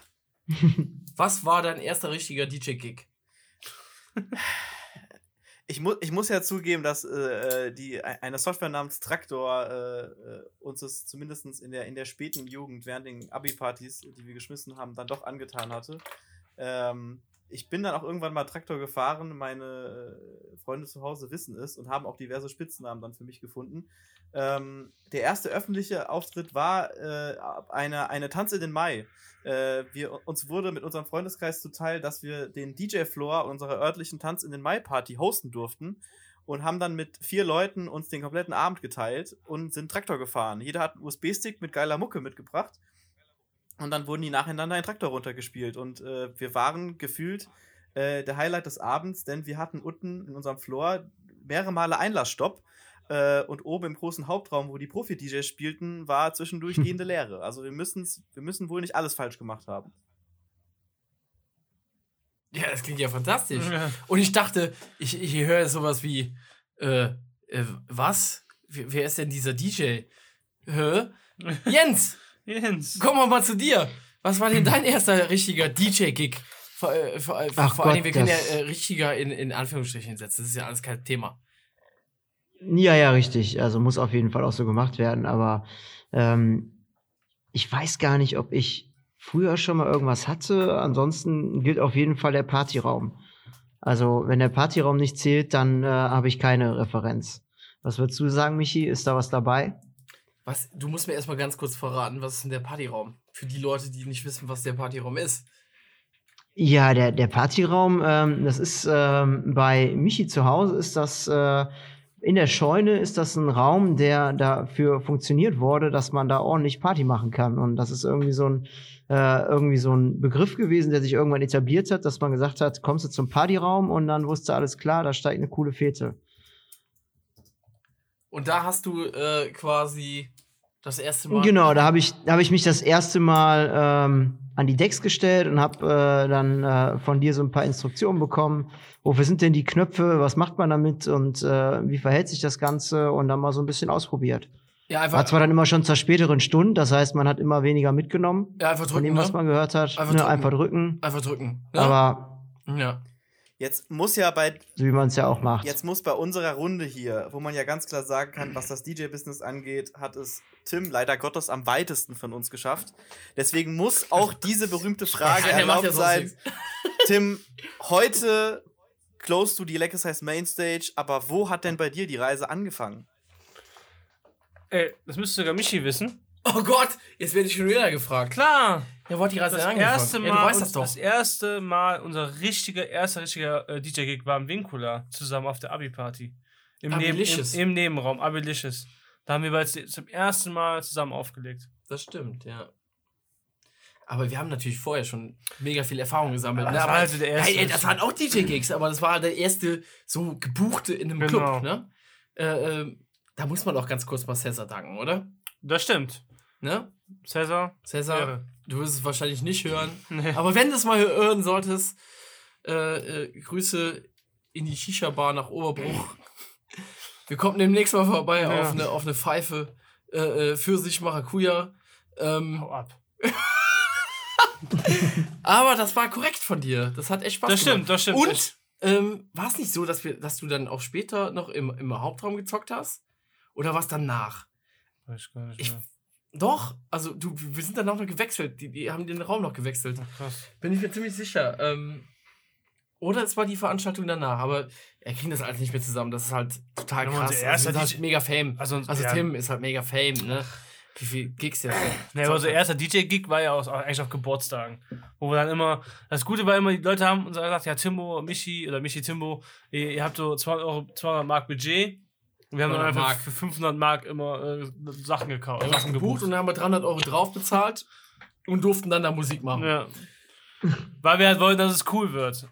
Was war dein erster richtiger DJ-Gig? Ich, mu ich muss ja zugeben, dass äh, äh, die, e- eine Software namens Traktor äh, äh, uns es zumindest in der, in der späten Jugend während den Abi-Partys, die wir geschmissen haben, dann doch angetan hatte. Ähm, ich bin dann auch irgendwann mal Traktor gefahren, meine äh, Freunde zu Hause wissen es und haben auch diverse Spitznamen dann für mich gefunden. Ähm, der erste öffentliche Auftritt war äh, eine, eine Tanz in den Mai. Äh, wir, uns wurde mit unserem Freundeskreis zuteil, dass wir den DJ-Floor unserer örtlichen Tanz in den Mai-Party hosten durften und haben dann mit vier Leuten uns den kompletten Abend geteilt und sind Traktor gefahren. Jeder hat einen USB-Stick mit geiler Mucke mitgebracht und dann wurden die nacheinander in Traktor runtergespielt und äh, wir waren gefühlt äh, der Highlight des Abends, denn wir hatten unten in unserem Floor mehrere Male Einlassstopp äh, und oben im großen Hauptraum, wo die Profi-DJs spielten, war zwischendurch gehende Leere. Also wir, müssen's, wir müssen wohl nicht alles falsch gemacht haben. Ja, das klingt ja fantastisch. Ja. Und ich dachte, ich, ich höre sowas wie, äh, äh, was? Wer, wer ist denn dieser DJ? Hä? Jens, Jens. kommen wir mal zu dir. Was war denn dein erster richtiger DJ-Gig? Vor, äh, vor, äh, Ach vor allen Gott, Dingen, wir können ja äh, richtiger in, in Anführungsstrichen setzen. Das ist ja alles kein Thema. Ja, ja, richtig. Also muss auf jeden Fall auch so gemacht werden. Aber ähm, ich weiß gar nicht, ob ich früher schon mal irgendwas hatte. Ansonsten gilt auf jeden Fall der Partyraum. Also wenn der Partyraum nicht zählt, dann äh, habe ich keine Referenz. Was würdest du sagen, Michi? Ist da was dabei? Was, du musst mir erstmal ganz kurz verraten, was ist denn der Partyraum? Für die Leute, die nicht wissen, was der Partyraum ist. Ja, der, der Partyraum, ähm, das ist ähm, bei Michi zu Hause, ist das äh, in der Scheune ist das ein Raum, der dafür funktioniert wurde, dass man da ordentlich Party machen kann. Und das ist irgendwie so ein, äh, irgendwie so ein Begriff gewesen, der sich irgendwann etabliert hat, dass man gesagt hat, kommst du zum Partyraum und dann wusste alles klar, da steigt eine coole Fete. Und da hast du äh, quasi das erste Mal. Genau, da habe ich, da hab ich mich das erste Mal ähm, an die Decks gestellt und habe äh, dann äh, von dir so ein paar Instruktionen bekommen. Wofür sind denn die Knöpfe? Was macht man damit? Und äh, wie verhält sich das Ganze? Und dann mal so ein bisschen ausprobiert. Ja, einfach, War zwar dann immer schon zur späteren Stunde, das heißt, man hat immer weniger mitgenommen ja, einfach von drücken, dem, was ne? man gehört hat. Einfach ne, drücken. einfach drücken. Einfach drücken. Ne? Aber ja. Jetzt muss ja bei wie man es ja auch macht. Jetzt muss bei unserer Runde hier, wo man ja ganz klar sagen kann, was das DJ-Business angeht, hat es Tim leider Gottes am weitesten von uns geschafft. Deswegen muss auch diese berühmte Frage erlaubt ja sonst sein. Tim, heute close du die Leckers Mainstage, aber wo hat denn bei dir die Reise angefangen? Ey, das müsste sogar Michi wissen. Oh Gott, jetzt werde ich schon wieder gefragt. Klar. Ja, wollte die Reise Das erste Mal, ja, das doch. das erste Mal, unser richtiger, erster richtiger äh, DJ-Gig war im Vincula, zusammen auf der Abi-Party. Im, Neben, im. Im Nebenraum, Abilicious. Da haben wir bereits zum ersten Mal zusammen aufgelegt. Das stimmt, ja. Aber wir haben natürlich vorher schon mega viel Erfahrung gesammelt. Aber das war also der erste- ey, das waren auch DJ-Gigs, aber das war der erste so gebuchte in einem Genau. Club, ne? Äh, ähm, da muss man auch ganz kurz mal Cesar danken, oder? Das stimmt. Ne? Cäsar. Cesar, Ehre. du wirst es wahrscheinlich nicht hören. Nee. Aber wenn du es mal hören solltest, äh, äh, Grüße in die Shisha-Bar nach Oberbruch. Wir kommen demnächst mal vorbei Ja. auf, eine, auf eine Pfeife äh, äh, für sich Maracuja. Ähm, Hau ab. aber das war korrekt von dir. Das hat echt Spaß Das gemacht. stimmt, das stimmt. Und ähm, war es nicht so, dass, wir, dass du dann auch später noch im, im Hauptraum gezockt hast? Oder was danach? Weiß ich gar nicht Ich-. Doch, also du, wir sind dann auch noch gewechselt. Die, die haben den Raum noch gewechselt. Ach, krass. Bin ich mir ziemlich sicher. Ähm, oder es war die Veranstaltung danach, aber er kriegt das alles nicht mehr zusammen. Das ist halt total Ja, krass. unser erster Also, halt mega Fame. Also, Also ja, Tim ist halt mega Fame, ne? Wie viel Gigs der Ne, unser erster DJ-Gig war ja aus, eigentlich auf Geburtstagen. Wo wir dann immer, das Gute war immer, die Leute haben uns gesagt, ja, Timbo, Michi oder Michi Timbo, ihr, ihr habt so 200, Euro, 200 Mark Budget. Wir haben dann 200 einfach Mark. für 500 Mark immer äh, Sachen gekauft. Sachen gebucht und dann haben wir 300 Euro drauf bezahlt und durften dann da Musik machen. Ja. Weil wir halt wollten, dass es cool wird.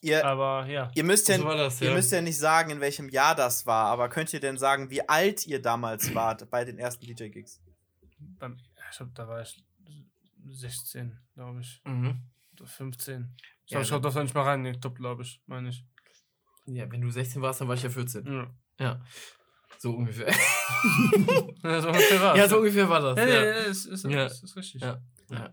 Ihr, Aber ja. ihr, müsst ja, So das, ihr ja. müsst ja nicht sagen, in welchem Jahr das war, aber könnt ihr denn sagen, wie alt ihr damals wart bei den ersten DJ-Gigs? Ich glaub, da war ich 16, glaube ich. Mhm. Oder 15. Ich Ja, glaube, ich hab das noch nicht mal reingeguckt, glaube ich. Meine ich. Ja, wenn du 16 warst, dann war ich ja 14. Ja. Ja. So ungefähr. Ja, so ungefähr war's. ja, so ungefähr war das. Ja, ja, Ja, ja, ist, ist, Ja. ist, ist richtig. Ja. ja.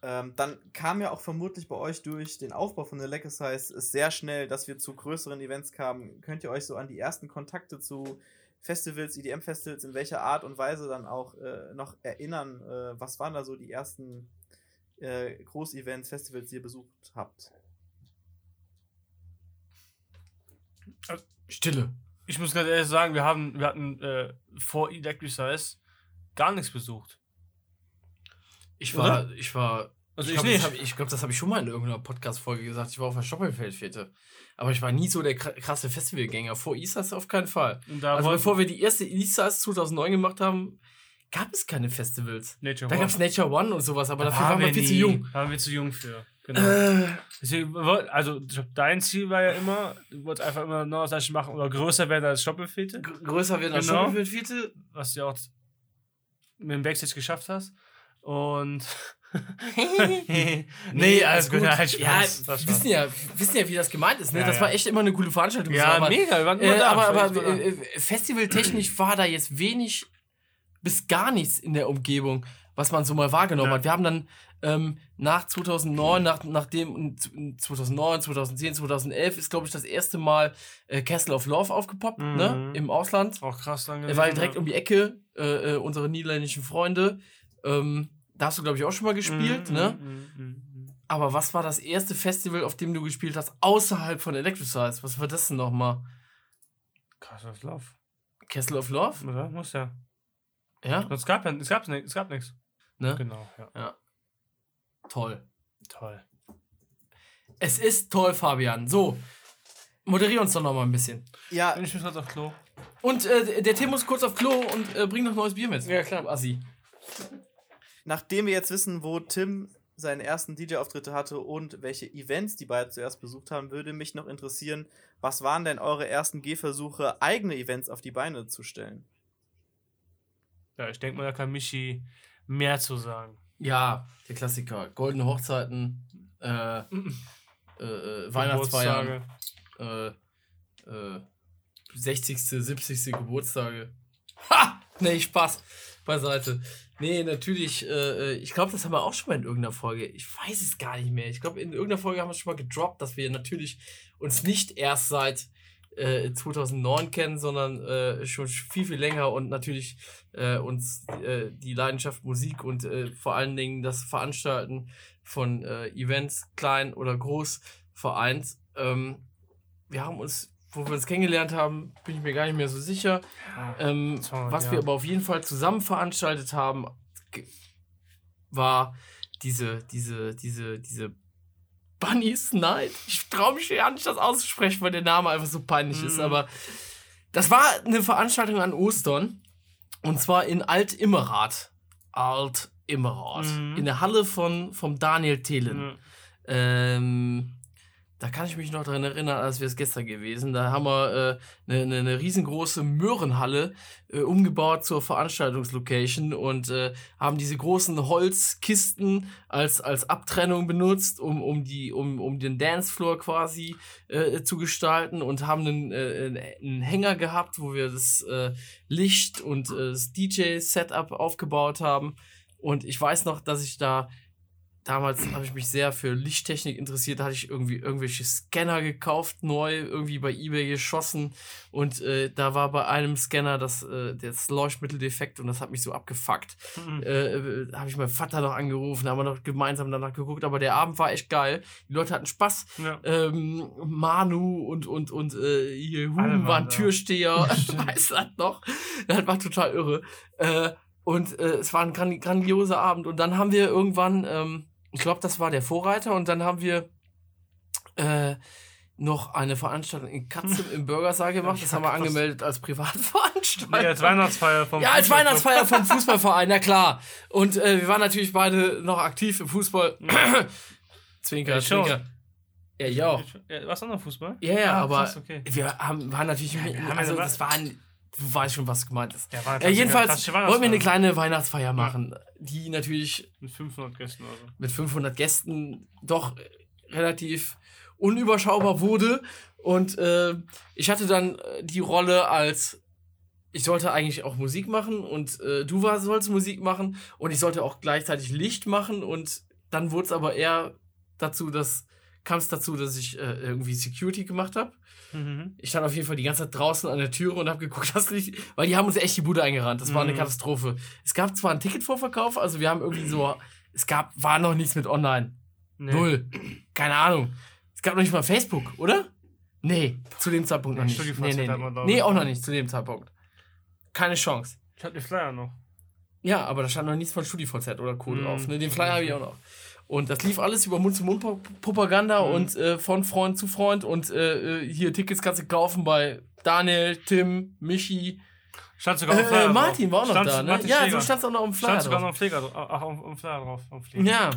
Ähm, dann kam ja auch vermutlich bei euch durch den Aufbau von der Lecker Size sehr schnell, dass wir zu größeren Events kamen. Könnt ihr euch so an die ersten Kontakte zu Festivals, EDM-Festivals, in welcher Art und Weise dann auch äh, noch erinnern? Äh, was waren da so die ersten äh, Groß-Events, Festivals, die ihr besucht habt? Stille. Ich muss ganz ehrlich sagen, wir, haben, wir hatten äh, vor Electricize gar nichts besucht. Ich war, ich war. Also ich glaube, habe ich, glaub, das hab ich schon mal in irgendeiner Podcast-Folge gesagt. Ich war auf der Stoppelfeldfete. Aber ich war nie so der kra- krasse Festivalgänger. Vor Isas auf keinen Fall. Und da also bevor wir die erste Isas 2009 gemacht haben, gab es keine Festivals. Nature Da gab es Nature One und sowas, aber Da dafür waren wir viel zu nie. jung. Da waren wir zu jung für. Genau. Äh, Deswegen, also dein Ziel war ja immer, du wolltest einfach immer noch das gleiche machen oder größer werden als Stoppelfete, gr- größer werden als Genau. Stoppelfeldfete. was du ja auch mit dem Backstage geschafft hast. Und. nee, alles gut. Halt Spaß. Ja, Spaß. wissen ja, wissen ja, wie das gemeint ist. Ne? Ja, das ja. war echt immer eine coole Veranstaltung. Ja, aber, mega. Waren Äh, da. aber aber äh, äh, festivaltechnisch war da jetzt wenig bis gar nichts in der Umgebung, was man so mal wahrgenommen Ja. hat. Wir haben dann ähm, nach 2009, nach, nachdem 2009, 2010, 2011 ist, glaube ich, das erste Mal äh, Castle of Love aufgepoppt, Mhm. ne? Im Ausland. auch krass lang Er war gewesen, direkt ja. um die Ecke, äh, äh, unsere niederländischen Freunde. Ähm, da hast du, glaube ich, auch schon mal gespielt, Mhm, ne? mhm, mhm. Aber was war das erste Festival, auf dem du gespielt hast, außerhalb von Electricize? Was war das denn nochmal? Krass, was Lauf. Castle of Love? Oder? Muss ja. Ja? Es gab ja es gab, es gab nichts. Ne? Genau, ja. Toll. Toll. Es ist toll, Fabian. So, moderier uns doch noch mal ein bisschen. Ja, Bin ich mich gerade auf Klo? Und äh, der Tim muss kurz auf Klo und äh, bringt noch neues Bier mit. Ja, klar. Assi. nachdem wir jetzt wissen, wo Tim seine ersten DJ-Auftritte hatte und welche Events die beiden zuerst besucht haben, würde mich noch interessieren, was waren denn eure ersten Gehversuche, eigene Events auf die Beine zu stellen? Ja, ich denke mal, da kann Michi mehr zu sagen. Ja, der Klassiker. Goldene Hochzeiten, äh, äh, äh, Weihnachtsfeiern, äh, äh, 60., 70. Geburtstage. Ha! Nee, Spaß beiseite. Nee, natürlich, äh, ich glaube, das haben wir auch schon mal in irgendeiner Folge. Ich weiß es gar nicht mehr. Ich glaube, in irgendeiner Folge haben wir schon mal gedroppt, dass wir natürlich uns nicht erst seit äh, 2009 kennen, sondern äh, schon viel, viel länger und natürlich äh, uns äh, die Leidenschaft Musik und äh, vor allen Dingen das Veranstalten von äh, Events, klein oder groß, vereint. Ähm, wir haben uns, wo wir uns kennengelernt haben, bin ich mir gar nicht mehr so sicher. Ähm, So, was ja. wir aber auf jeden Fall zusammen veranstaltet haben, war diese, diese, diese, diese Bunny's Night. Ich traue mich ja nicht, das auszusprechen, weil der Name einfach so peinlich ist. Mhm. Aber das war eine Veranstaltung an Ostern. Und zwar in Alt-Immerath. Alt-Immerath. Mhm. In der Halle von, vom Daniel Thelen. Ja. Ähm, da kann ich mich noch daran erinnern, als wäre es gestern gewesen. Da haben wir äh, eine, eine, eine riesengroße Möhrenhalle äh, umgebaut zur Veranstaltungslocation und äh, haben diese großen Holzkisten als, als Abtrennung benutzt, um, um, die, um, um den Dancefloor quasi äh, zu gestalten und haben einen, äh, einen Hänger gehabt, wo wir das äh, Licht und äh, das DJ-Setup aufgebaut haben. Und ich weiß noch, dass ich da damals habe ich mich sehr für Lichttechnik interessiert. Da hatte ich irgendwie irgendwelche Scanner gekauft, neu, irgendwie bei eBay geschossen. Und äh, da war bei einem Scanner das, äh, das Leuchtmittel defekt und das hat mich so abgefuckt. Mhm. Äh, äh, habe ich meinen Vater noch angerufen, haben wir noch gemeinsam danach geguckt. Aber der Abend war echt geil. Die Leute hatten Spaß. Ja. Ähm, Manu und, und, und äh, hier Huben waren. Türsteher. Weiß das noch. Das war total irre. Äh, und äh, es war ein gran grandioser Abend. Und dann haben wir irgendwann, ähm, ich glaube, das war der Vorreiter, und dann haben wir äh, noch eine Veranstaltung in Katzem im Burgersaal gemacht. Das haben wir angemeldet als Privatveranstaltung. Nee, als Weihnachtsfeier vom Ja, als. Weihnachtsfeier vom Fußballverein, na klar. Und äh, wir waren natürlich beide noch aktiv im Fußball. zwinker, Ja, zwinker. Ja, ich auch. Ja, was anderer Fußball? Ja, ja, Ah, aber krass, okay. wir haben, waren natürlich, wir haben also ja- das war ein, du weißt schon, was gemeint ist. Ja, war Äh, jedenfalls wollten wir eine kleine Weihnachtsfeier machen, die natürlich Mit 500 Gästen oder so. mit 500 Gästen doch äh, relativ unüberschaubar wurde. Und äh, ich hatte dann äh, die Rolle als, ich sollte eigentlich auch Musik machen und äh, du war, sollst Musik machen und ich sollte auch gleichzeitig Licht machen und dann wurde es aber eher dazu, dass kam es dazu, dass ich äh, irgendwie Security gemacht habe. Mhm. Ich stand auf jeden Fall die ganze Zeit draußen an der Türe und habe geguckt, dass nicht, weil die haben uns echt die Bude eingerannt. Das war eine Mhm. Katastrophe. Es gab zwar einen Ticketvorverkauf, also wir haben irgendwie so, es gab, war noch nichts mit online. Nee. Null. Keine Ahnung. Es gab noch nicht mal Facebook, oder? Nee, zu dem Zeitpunkt noch Nee, nicht. Nee, nee, hat man, nee. nee, auch noch nicht zu dem Zeitpunkt. Keine Chance. Ich hab die Flyer noch. Ja, aber da stand noch nichts von StudiVZ oder Co. Mhm. drauf. Ne? Den Flyer habe ich auch noch. Und das lief alles über Mund-zu-Mund-Propaganda Mhm. und äh, von Freund zu Freund. Und äh, äh, hier Tickets kannst du kaufen bei Daniel, Tim, Michi. Stand sogar auf dem Äh, Flyer äh, drauf. Martin war auch noch Stand- da, ne? Martin Ja, Schläger. du standst auch noch im Flyer Stand sogar drauf. noch am Flieger drauf. Ach, auf dem Flyer drauf. Am Flieger. Ja.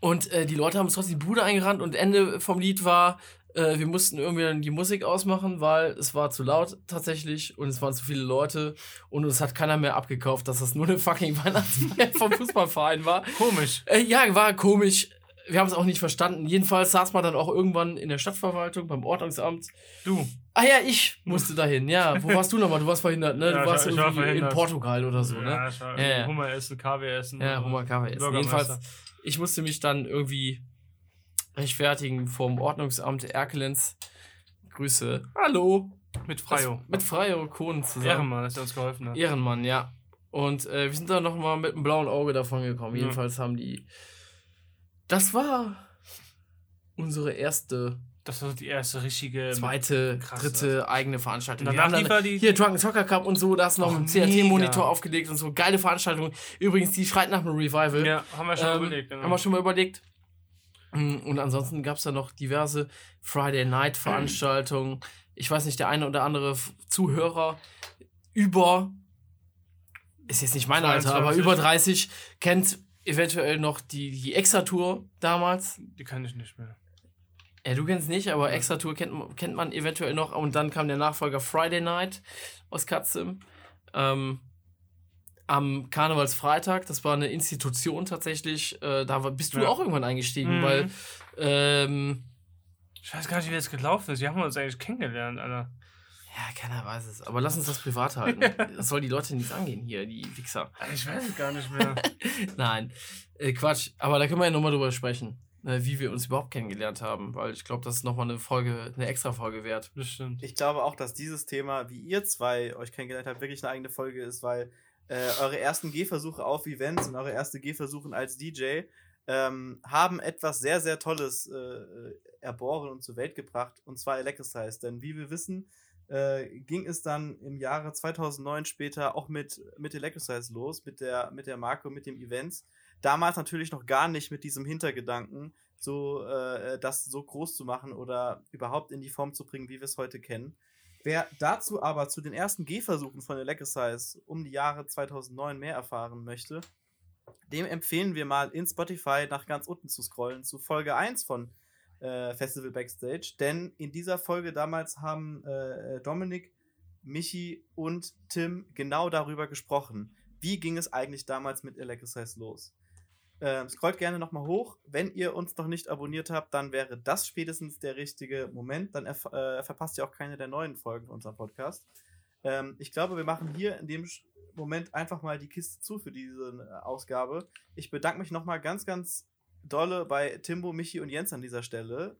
Und äh, die Leute haben uns trotzdem die Bude eingerannt und Ende vom Lied war, äh, wir mussten irgendwie dann die Musik ausmachen, weil es war zu laut tatsächlich und es waren zu viele Leute und uns hat keiner mehr abgekauft, dass das nur eine fucking Weihnachtsfeier vom Fußballverein war. Komisch. Äh, ja, war komisch. Wir haben es auch nicht verstanden. Jedenfalls saß man dann auch irgendwann in der Stadtverwaltung beim Ordnungsamt. Du. Ah ja, ich musste dahin. Ja, wo warst du nochmal? Du warst verhindert, ne? Ja, du warst ich war irgendwie in verhindert. Portugal oder so, ne? Ja, ich war Ja, ja. Hummer essen, Kaviar essen. Ja, Hummer Kaffee essen. Jedenfalls, ich musste mich dann irgendwie rechtfertigen vom Ordnungsamt Erkelenz. Grüße. Hallo. Mit Freio. Das, mit Freio Kohn zusammen. Ehrenmann, dass er uns geholfen hat. Ehrenmann, ja. Und äh, wir sind dann nochmal mit einem blauen Auge davon gekommen. Ja. Jedenfalls haben die. Das war unsere erste, Das war die erste richtige. zweite, krass, dritte eigene Veranstaltung. Und danach haben dann die- hier Drunken Soccer Cup und so, da du noch Oh, einen CRT-Monitor aufgelegt und so. Geile Veranstaltung. Übrigens, die schreit nach einem Revival. Ja, haben wir schon Ähm, überlegt. Genau. Haben wir schon mal überlegt. Mm, Und ansonsten gab es da noch diverse Friday Night Veranstaltungen. Ich weiß nicht, der eine oder andere Zuhörer über, ist jetzt nicht mein Alter, aber 22. über 30 kennt eventuell noch die, die Extra-Tour damals. die kann ich nicht mehr. Ja, du kennst nicht, aber Extra-Tour kennt, man- kennt man eventuell noch. Und dann kam der Nachfolger Friday Night aus Katzim. Ähm, am Karnevalsfreitag, das war eine Institution tatsächlich. Äh, da war, bist du Ja. auch irgendwann eingestiegen, Mhm. weil ähm, Ich weiß gar nicht, wie das gelaufen ist. Wir haben uns eigentlich kennengelernt, Alter. Ja, keiner weiß es. Aber lass uns das privat halten. Das soll die Leute nicht angehen hier, die Wichser. Ich weiß es gar nicht mehr. Nein, äh, Quatsch. Aber da können wir ja nochmal drüber sprechen, äh, wie wir uns überhaupt kennengelernt haben. Weil ich glaube, das ist nochmal eine Folge, eine extra Folge wert. Bestimmt. Ich glaube auch, dass dieses Thema, wie ihr zwei euch kennengelernt habt, wirklich eine eigene Folge ist, weil äh, eure ersten Gehversuche auf Events und eure erste Gehversuche als DJ ähm, haben etwas sehr, sehr Tolles äh, erboren und zur Welt gebracht, und zwar Electricize. Denn wie wir wissen, äh, ging es dann im Jahre 2009 später auch mit, mit Electricize los, mit der, mit der Marke und mit dem Events. Damals natürlich noch gar nicht mit diesem Hintergedanken, so äh, das so groß zu machen oder überhaupt in die Form zu bringen, wie wir es heute kennen. Wer dazu aber zu den ersten Gehversuchen von Electricize um die Jahre 2009 mehr erfahren möchte, dem empfehlen wir mal in Spotify nach ganz unten zu scrollen zu Folge 1 von äh, Festival Backstage. Denn in dieser Folge damals haben äh, Dominik, Michi und Tim genau darüber gesprochen. Wie ging es eigentlich damals mit Electricize los? Ähm, scrollt gerne nochmal hoch. Wenn ihr uns noch nicht abonniert habt, dann wäre das spätestens der richtige Moment. Dann erf- äh, verpasst ihr auch keine der neuen Folgen von unserem Podcast. Ähm, ich glaube, wir machen hier in dem Moment einfach mal die Kiste zu für diese äh, Ausgabe. Ich bedanke mich nochmal ganz, ganz dolle bei Timbo, Michi und Jens an dieser Stelle.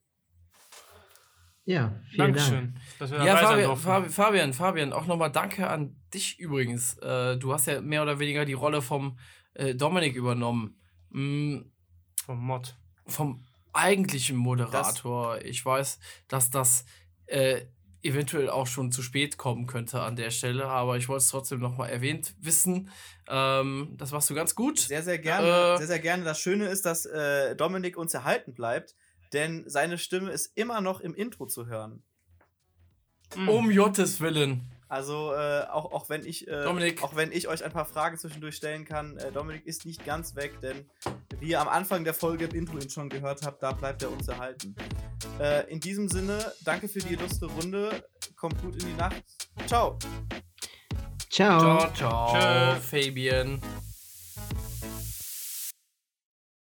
Ja, vielen Dank. Dankeschön, dass wir Ja, Fabian. Fabian, Fabian, Fabian, auch nochmal danke an dich übrigens. Äh, du hast ja mehr oder weniger die Rolle vom äh, Dominik übernommen. Mm, Vom Mod. vom eigentlichen Moderator. ich weiß, dass das äh, eventuell auch schon zu spät kommen könnte an der Stelle, aber ich wollte es trotzdem nochmal erwähnt wissen. Ähm, das machst du ganz gut. Sehr, sehr gerne. Äh. sehr, sehr gerne. Das Schöne ist, dass äh, Dominik uns erhalten bleibt, denn seine Stimme ist immer noch im Intro zu hören. Mhm. Um Jottes Willen. Also äh, auch, auch wenn ich äh, Dominik. auch wenn ich euch ein paar Fragen zwischendurch stellen kann, äh, Dominik ist nicht ganz weg, denn wie ihr am Anfang der Folge im Intro ihn schon gehört habt, da bleibt er uns erhalten. Äh, in diesem Sinne, danke für die illustre Runde. Kommt gut in die Nacht. Ciao. Ciao. Ciao, ciao, Tschö. Fabian.